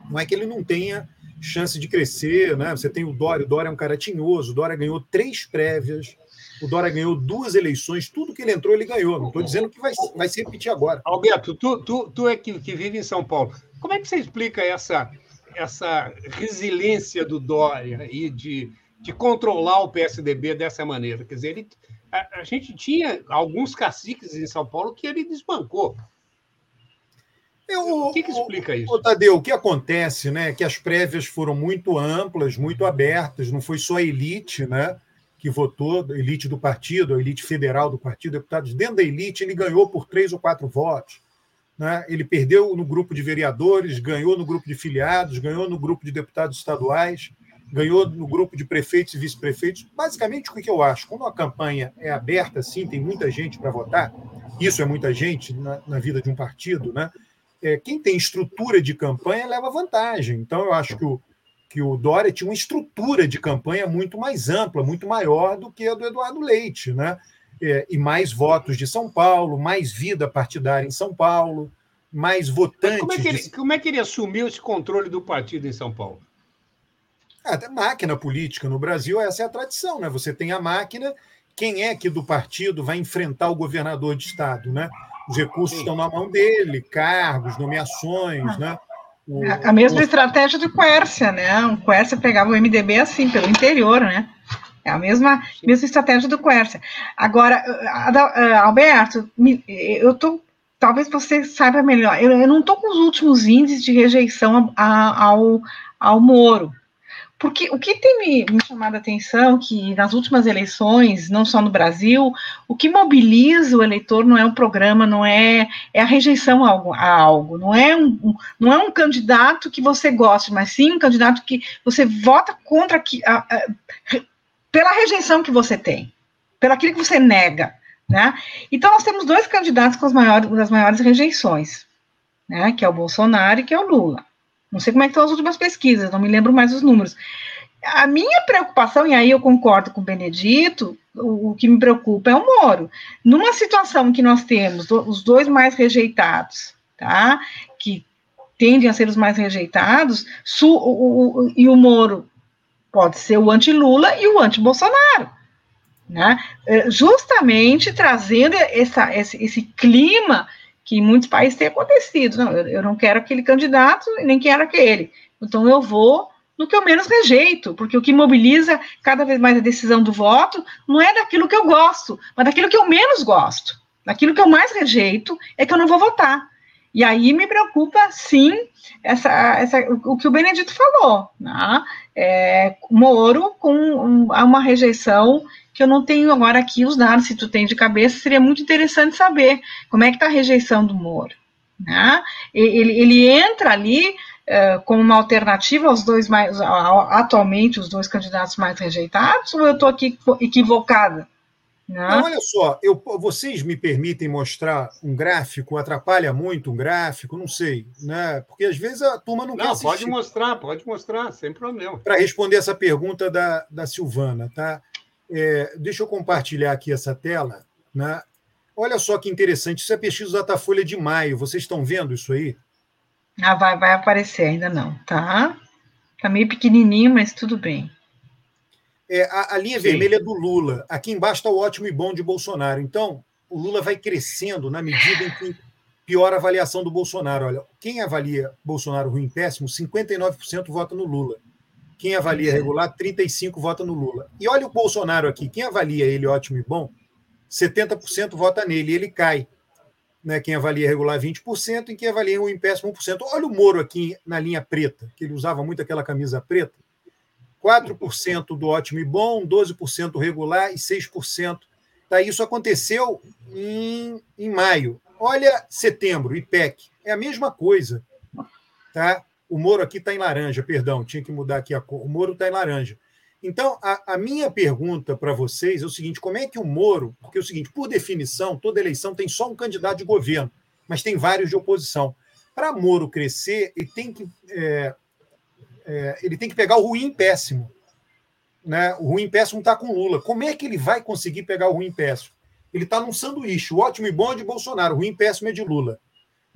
Não é que ele não tenha chance de crescer, né? Você tem o Dória, o Dória é um cara tinhoso, o Dória ganhou três prévias, o Dória ganhou duas eleições, tudo que ele entrou, ele ganhou. Não estou dizendo que vai, vai se repetir agora. Alberto, tu, tu, tu é que, que vive em São Paulo. Como é que você explica essa, essa resiliência do Dória e de, de controlar o PSDB dessa maneira? Quer dizer, ele, a, a gente tinha alguns caciques em São Paulo que ele desbancou. Eu, o que, que explica isso? O Tadeu, o que acontece, né? Que as prévias foram muito amplas, muito abertas, não foi só a elite, né? Que votou, a elite do partido, a elite federal do partido, deputados dentro da elite, ele ganhou por três ou quatro votos. Né? Ele perdeu no grupo de vereadores, ganhou no grupo de filiados, ganhou no grupo de deputados estaduais, ganhou no grupo de prefeitos e vice-prefeitos. Basicamente, o que eu acho? Quando a campanha é aberta assim, tem muita gente para votar, isso é muita gente na, na vida de um partido, né? é, quem tem estrutura de campanha leva vantagem. Então, eu acho que o, que o Dória tinha uma estrutura de campanha muito mais ampla, muito maior do que a do Eduardo Leite, né? É, e mais votos de São Paulo, mais vida partidária em São Paulo, mais votantes. Como é, que ele, de... como é que ele assumiu esse controle do partido em São Paulo? A máquina política no Brasil, essa é a tradição, né? Você tem a máquina, quem é que do partido vai enfrentar o governador de estado, né? Os recursos estão na mão dele, cargos, nomeações, né? O, a mesma o... estratégia do Quércia, né? O Quércia pegava o MDB assim, pelo interior, né? É a mesma, mesma estratégia do Quércia. Agora, Alberto, eu tô, talvez você saiba melhor, eu, eu não estou com os últimos índices de rejeição ao, ao Moro, porque o que tem me, me chamado a atenção que nas últimas eleições, não só no Brasil, o que mobiliza o eleitor não é o programa, não é, é a rejeição a algo, a algo. Não, é um, um, não é um candidato que você goste, mas sim um candidato que você vota contra que, a, a, pela rejeição que você tem, pelo aquilo que você nega. Né? Então, nós temos dois candidatos com as maiores, as maiores rejeições, né? que é o Bolsonaro e que é o Lula. Não sei como é estão as últimas pesquisas, não me lembro mais os números. A minha preocupação, e aí eu concordo com o Benedito, o, que me preocupa é o Moro. Numa situação que nós temos os dois mais rejeitados, tá? Que tendem a ser os mais rejeitados, su, o, o, e o Moro pode ser o anti-Lula e o anti-Bolsonaro. Né? É, justamente trazendo essa, esse, esse clima que em muitos países tem acontecido. Não, eu, eu não quero aquele candidato nem quero aquele. Então eu vou no que eu menos rejeito, porque o que mobiliza cada vez mais a decisão do voto não é daquilo que eu gosto, mas daquilo que eu menos gosto. Daquilo que eu mais rejeito é que eu não vou votar. E aí me preocupa, sim, essa, essa, o, o que o Benedito falou, né? é, Moro com um, uma rejeição que eu não tenho agora aqui os dados, se tu tem de cabeça, seria muito interessante saber como é que está a rejeição do Moro. Né? Ele, ele entra ali uh, como uma alternativa aos dois mais, atualmente, os dois candidatos mais rejeitados, ou eu estou aqui equivocada? Né? Não, olha só, eu, vocês me permitem mostrar um gráfico? Atrapalha muito um gráfico? Não sei, né? Porque às vezes a turma não, não quer assistir. Pode mostrar, pode mostrar, sem problema. Para responder essa pergunta da, da Silvana, tá? É, deixa eu compartilhar aqui essa tela. Né? Olha só que interessante, isso é pesquisa da Datafolha de maio. Vocês estão vendo isso aí? Ah, vai, vai aparecer, ainda não, tá? Tá meio pequenininho, mas tudo bem. É, a, a linha Sim. vermelha é do Lula. Aqui embaixo está o ótimo e bom de Bolsonaro. Então, o Lula vai crescendo na medida em que piora a avaliação do Bolsonaro. Olha, quem avalia Bolsonaro ruim péssimo, 59% vota no Lula. Quem avalia regular, 35% vota no Lula. E olha o Bolsonaro aqui. Quem avalia ele ótimo e bom, 70% vota nele ele cai. Né? Quem avalia regular, 20%, e quem avalia ruim péssimo, 1%. Olha o Moro aqui na linha preta, que ele usava muito aquela camisa preta. 4% do ótimo e bom, 12% regular e 6%. Tá, isso aconteceu em, em maio. Olha setembro, IPEC, é a mesma coisa. Tá? O Moro aqui está em laranja, perdão, tinha que mudar aqui a cor. O Moro está em laranja. Então, a, a minha pergunta para vocês é o seguinte: como é que o Moro, porque é o seguinte, por definição, toda eleição tem só um candidato de governo, mas tem vários de oposição. Para Moro crescer, ele tem que, é, é, ele tem que pegar o ruim péssimo. Né? O ruim péssimo está com Lula. Como é que ele vai conseguir pegar o ruim péssimo? Ele está num sanduíche. O ótimo e bom é de Bolsonaro, o ruim péssimo é de Lula.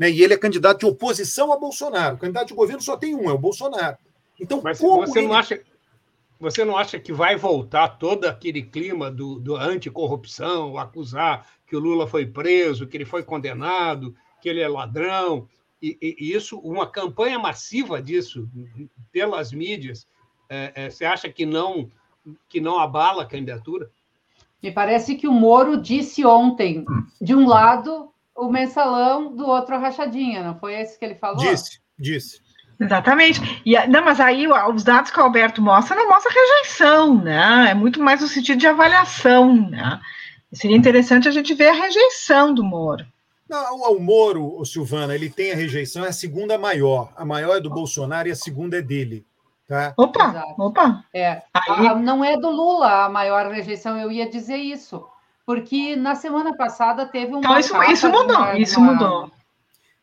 Né? E ele é candidato de oposição a Bolsonaro. O candidato de governo só tem um, é o Bolsonaro. Então, Mas você ele... não acha você não acha que vai voltar todo aquele clima do, do anticorrupção, acusar que o Lula foi preso, que ele foi condenado, que ele é ladrão? E, e isso, uma campanha massiva disso pelas mídias, é, é, você acha que não que não abala a candidatura? Me parece que o Moro disse ontem, de um lado o mensalão, do outro rachadinha, não foi esse que ele falou? Disse, disse. Exatamente. E, não, mas aí os dados que o Alberto mostra não mostra rejeição, né? É muito mais no sentido de avaliação, né? Seria interessante a gente ver a rejeição do Moro. Não, o Moro, o Silvana, ele tem a rejeição, é a segunda maior. A maior é do Bolsonaro e a segunda é dele. Tá? Opa, Exato. opa. É, Aí... a, não é do Lula a maior rejeição, eu ia dizer isso. Porque na semana passada teve um. Então, isso, isso mudou, uma, isso uma... mudou.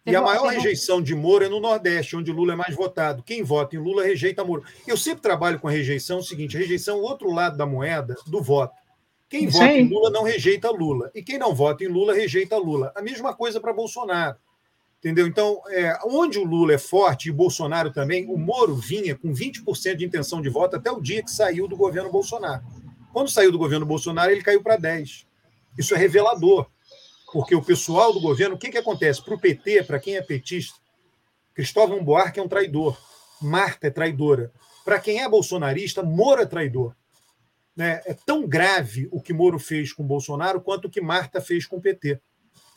E a maior rejeição de Moro é no Nordeste, onde Lula é mais votado. Quem vota em Lula rejeita Moro. Eu sempre trabalho com a rejeição, é o seguinte: a rejeição é o outro lado da moeda do voto. Quem Isso vota em Lula não rejeita Lula. E quem não vota em Lula rejeita Lula. A mesma coisa para Bolsonaro. Entendeu? Então, é, onde o Lula é forte e o Bolsonaro também, o Moro vinha com 20% de intenção de voto até o dia que saiu do governo Bolsonaro. Quando saiu do governo Bolsonaro, ele caiu para 10%. Isso é revelador. Porque o pessoal do governo, o que, que acontece? Para o PT, para quem é petista, Cristóvão Buarque é um traidor, Marta é traidora. Para quem é bolsonarista, Moro é traidor. Né? É tão grave o que Moro fez com Bolsonaro quanto o que Marta fez com o PT.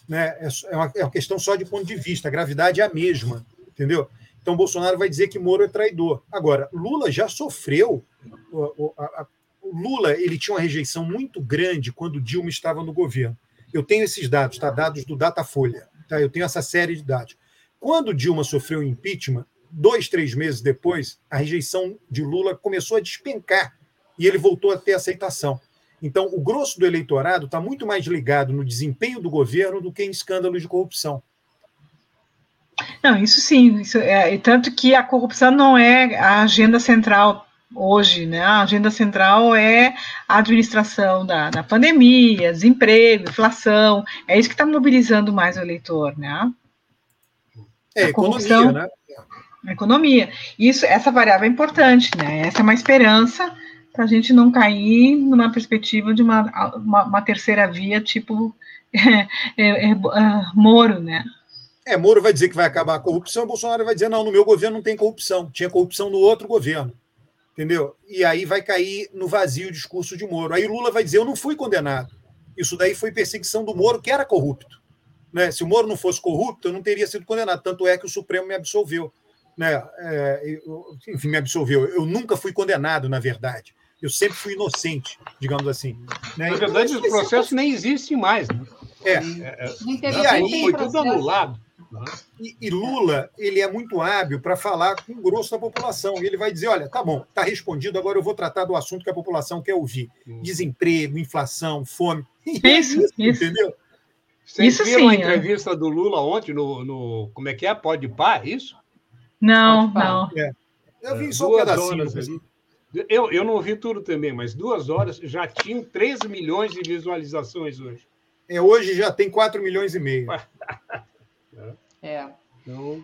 Né? É, é, uma, é uma questão só de ponto de vista, a gravidade é a mesma, entendeu? Então Bolsonaro vai dizer que Moro é traidor. Agora, Lula já sofreu. O, a, o Lula ele tinha uma rejeição muito grande quando Dilma estava no governo. Eu tenho esses dados, tá? Dados do Datafolha. Tá? Eu tenho essa série de dados. Quando Dilma sofreu impeachment, dois, três meses depois, a rejeição de Lula começou a despencar e ele voltou a ter aceitação. Então, o grosso do eleitorado está muito mais ligado no desempenho do governo do que em escândalos de corrupção. Não, isso sim. Isso é, tanto que a corrupção não é a agenda central hoje, né? A agenda central é a administração da, da pandemia, desemprego, inflação. É isso que está mobilizando mais o eleitor, né? É, a economia, né? A economia. Isso, essa variável é importante, né? Essa é uma esperança para a gente não cair numa perspectiva de uma, uma, uma terceira via, tipo [laughs] é, é, é, Moro, né? É, Moro vai dizer que vai acabar a corrupção, Bolsonaro vai dizer, não, no meu governo não tem corrupção, tinha corrupção no outro governo entendeu? E aí vai cair no vazio o discurso de Moro. Aí Lula vai dizer: eu não fui condenado. Isso daí foi perseguição do Moro, que era corrupto. Né? Se o Moro não fosse corrupto, eu não teria sido condenado. Tanto é que o Supremo me absolveu. Né? É, eu, enfim, me absolveu. Eu nunca fui condenado, na verdade. Eu sempre fui inocente, digamos assim. Né? Na verdade, então, o processo nem existe mais. Né? É. é, é e aí, foi tudo anulado. E, e, Lula, ele é muito hábil para falar com o grosso da população. E ele vai dizer: olha, tá bom, tá respondido, agora eu vou tratar do assunto que a população quer ouvir: hum. desemprego, inflação, fome. [laughs] Isso, é isso, isso, entendeu? Vocês isso viram sim, a né? entrevista do Lula ontem no, no. Como é que é? Pode par, isso? Não, não. É. Eu vi só um pedacinho. Ali. Eu, eu não vi tudo também, mas duas horas já tinham 3 milhões de visualizações hoje. É, hoje já tem 4 milhões e meio. [laughs] É.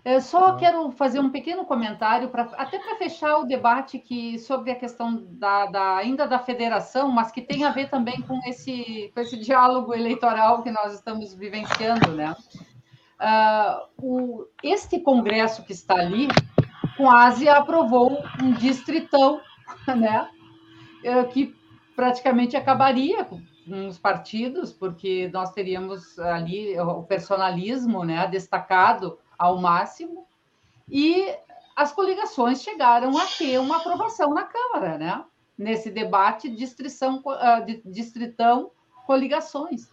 Eu só quero fazer um pequeno comentário, pra, até para fechar o debate que, sobre a questão da, da, ainda da federação, mas que tem a ver também com esse, com esse diálogo eleitoral que nós estamos vivenciando. Né? Uh, o, este congresso que está ali, quase aprovou um distritão, [laughs] né? Eh, que praticamente acabaria com os partidos, porque nós teríamos ali o personalismo né, destacado ao máximo, e as coligações chegaram a ter uma aprovação na Câmara, né? Nesse debate distrição, ah, distritão coligações.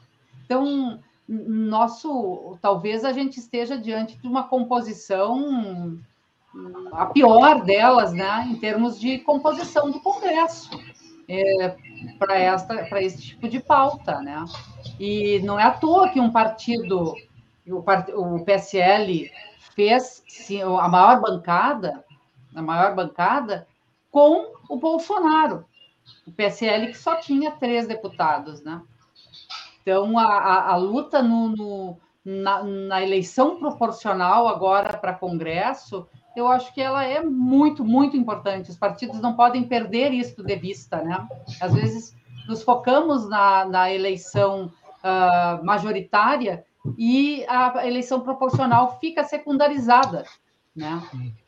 Então, nosso, talvez a gente esteja diante de uma composição a pior delas, né, em termos de composição do Congresso é, para esse tipo de pauta, né? E não é à toa que um partido o, o PSL fez sim, a maior bancada, a maior bancada com o Bolsonaro. O PSL que só tinha três deputados, né? Então, a, a, a luta no, no na, na, eleição proporcional agora para Congresso, eu acho que ela é muito, muito importante. Os partidos não podem perder isso de vista, né? Às vezes nos focamos na, na eleição uh, majoritária e a eleição proporcional fica secundarizada. Né?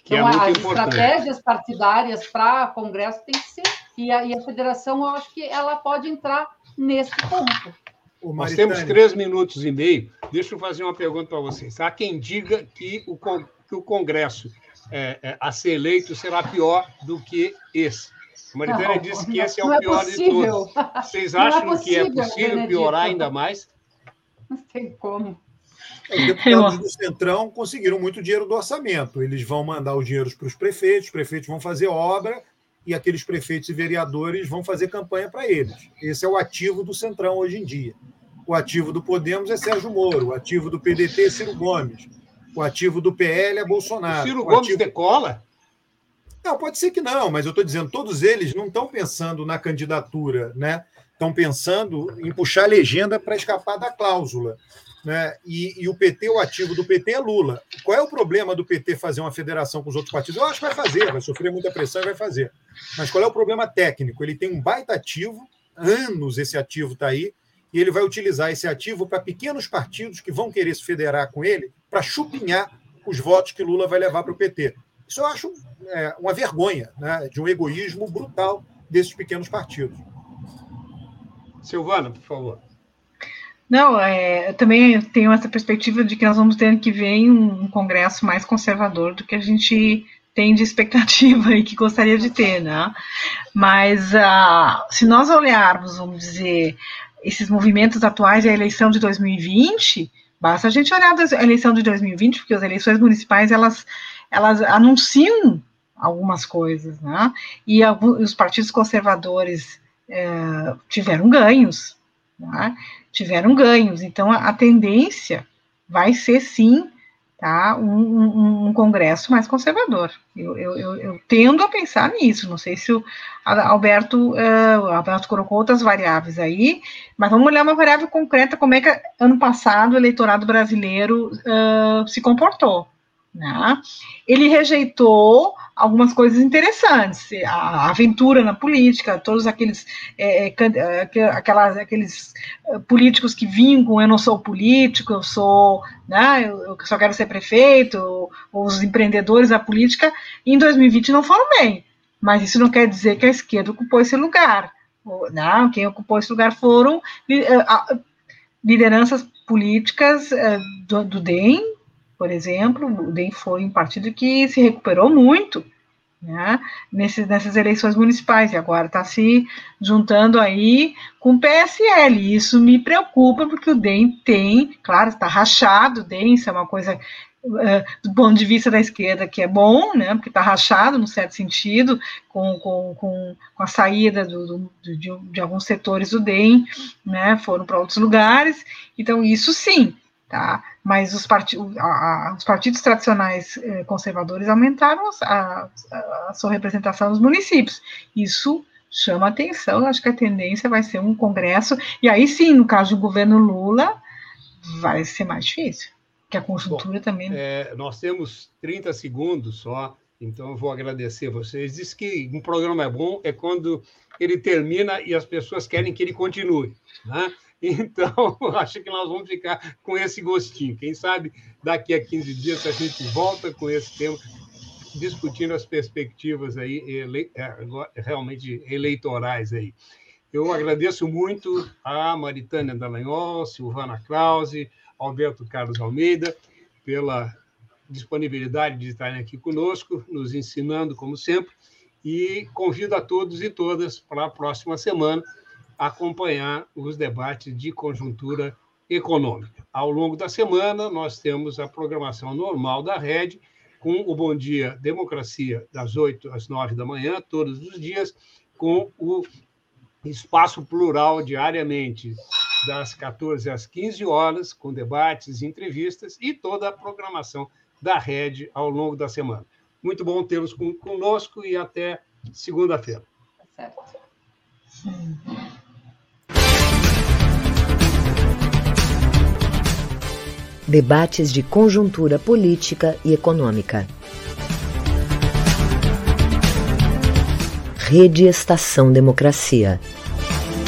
Que é então, é as importante. estratégias partidárias para Congresso tem que ser, e a, e a federação, eu acho que ela pode entrar nesse ponto. Nós temos três minutos e meio. Deixa eu fazer uma pergunta para vocês. Há quem diga que o, que o Congresso é, é, a ser eleito será pior do que esse. A Maritânia disse que esse é o é pior de todos. Vocês acham possível, que é possível Benedito. piorar ainda mais? Não tem como. Os deputados do Centrão conseguiram muito dinheiro do orçamento. Eles vão mandar os dinheiros para os prefeitos, os prefeitos vão fazer obra e aqueles prefeitos e vereadores vão fazer campanha para eles. Esse é o ativo do Centrão hoje em dia. O ativo do Podemos é Sérgio Moro, o ativo do PDT é Ciro Gomes, o ativo do PL é Bolsonaro. O Ciro Gomes ativo... decola? Não, pode ser que não, mas eu estou dizendo, todos eles não estão pensando na candidatura, né? Estão pensando em puxar a legenda para escapar da cláusula. Né? E, e, o PT, o ativo do PT é Lula. Qual é o problema do PT fazer uma federação com os outros partidos? Eu acho que vai fazer, vai sofrer muita pressão e vai fazer. Mas qual é o problema técnico? Ele tem um baita ativo, anos esse ativo está aí, e ele vai utilizar esse ativo para pequenos partidos que vão querer se federar com ele para chupinhar os votos que Lula vai levar para o PT. Isso eu acho é, uma vergonha né, de um egoísmo brutal desses pequenos partidos. Silvana, por favor. Não, é, eu também tenho essa perspectiva de que nós vamos ter que ver um, um congresso mais conservador do que a gente tem de expectativa e que gostaria de ter, né? Mas uh, se nós olharmos, vamos dizer, esses movimentos atuais e a eleição de 2020, basta a gente olhar a eleição de 2020, porque as eleições municipais elas, elas anunciam algumas coisas, né? E alguns, os partidos conservadores é, tiveram ganhos, né? tiveram ganhos. Então, a, a, tendência vai ser, sim, tá, um, um, um congresso mais conservador. Eu, eu, eu, eu, tendo a pensar nisso. Não sei se o Alberto, uh, o Alberto colocou outras variáveis aí, mas vamos olhar uma variável concreta, como é que ano passado o eleitorado brasileiro uh, se comportou. Né? Ele rejeitou algumas coisas interessantes, a aventura na política, todos aqueles, é, é, é aquelas, aqueles é, políticos que vinham com eu não sou político, eu sou, né, eu só quero ser prefeito, os empreendedores da política, em 2020 não foram bem, mas isso não quer dizer que a esquerda ocupou esse lugar, não, quem ocupou esse lugar foram lideranças políticas do, do DEM, por exemplo, o DEM foi um partido que se recuperou muito né, nessas, nessas eleições municipais, e agora está se juntando aí com o PSL. Isso me preocupa, porque o DEM tem, claro, está rachado, o DEM, isso é uma coisa do ponto de vista da esquerda, que é bom, né, porque está rachado, no certo sentido, com, com, com, com a saída do, do, de, de, alguns setores do DEM, né, foram para outros lugares, então isso sim, tá? Mas os, part... a, os partidos tradicionais eh, conservadores aumentaram a, a, a, sua representação nos municípios. Isso chama atenção. Acho que a tendência vai ser um congresso, e aí sim, no caso do governo Lula, vai ser mais difícil, que a conjuntura Bom, também. É, nós temos 30 segundos só, então eu vou agradecer vocês. Diz que um programa é bom é quando ele termina e as pessoas querem que ele continue. Né? Então, [laughs] acho que nós vamos ficar com esse gostinho. Quem sabe daqui a 15 dias a gente volta com esse tema discutindo as perspectivas aí ele, é, realmente eleitorais aí. Eu agradeço muito a Maritânia Dallagnol, Silvana Krause, Alberto Carlos Almeida, pela disponibilidade de estarem aqui conosco, nos ensinando, como sempre, e convido a todos e todas para a próxima semana acompanhar os debates de conjuntura econômica. Ao longo da semana, nós temos a programação normal da rede, com o Bom Dia Democracia, das 8 às 9 da manhã, todos os dias, com o Espaço Plural diariamente, das 14 às 15 horas, com debates, entrevistas e toda a programação da rede ao longo da semana. Muito bom tê-los conosco e até segunda-feira. Tá certo. Debates de conjuntura política e econômica. Rede Estação Democracia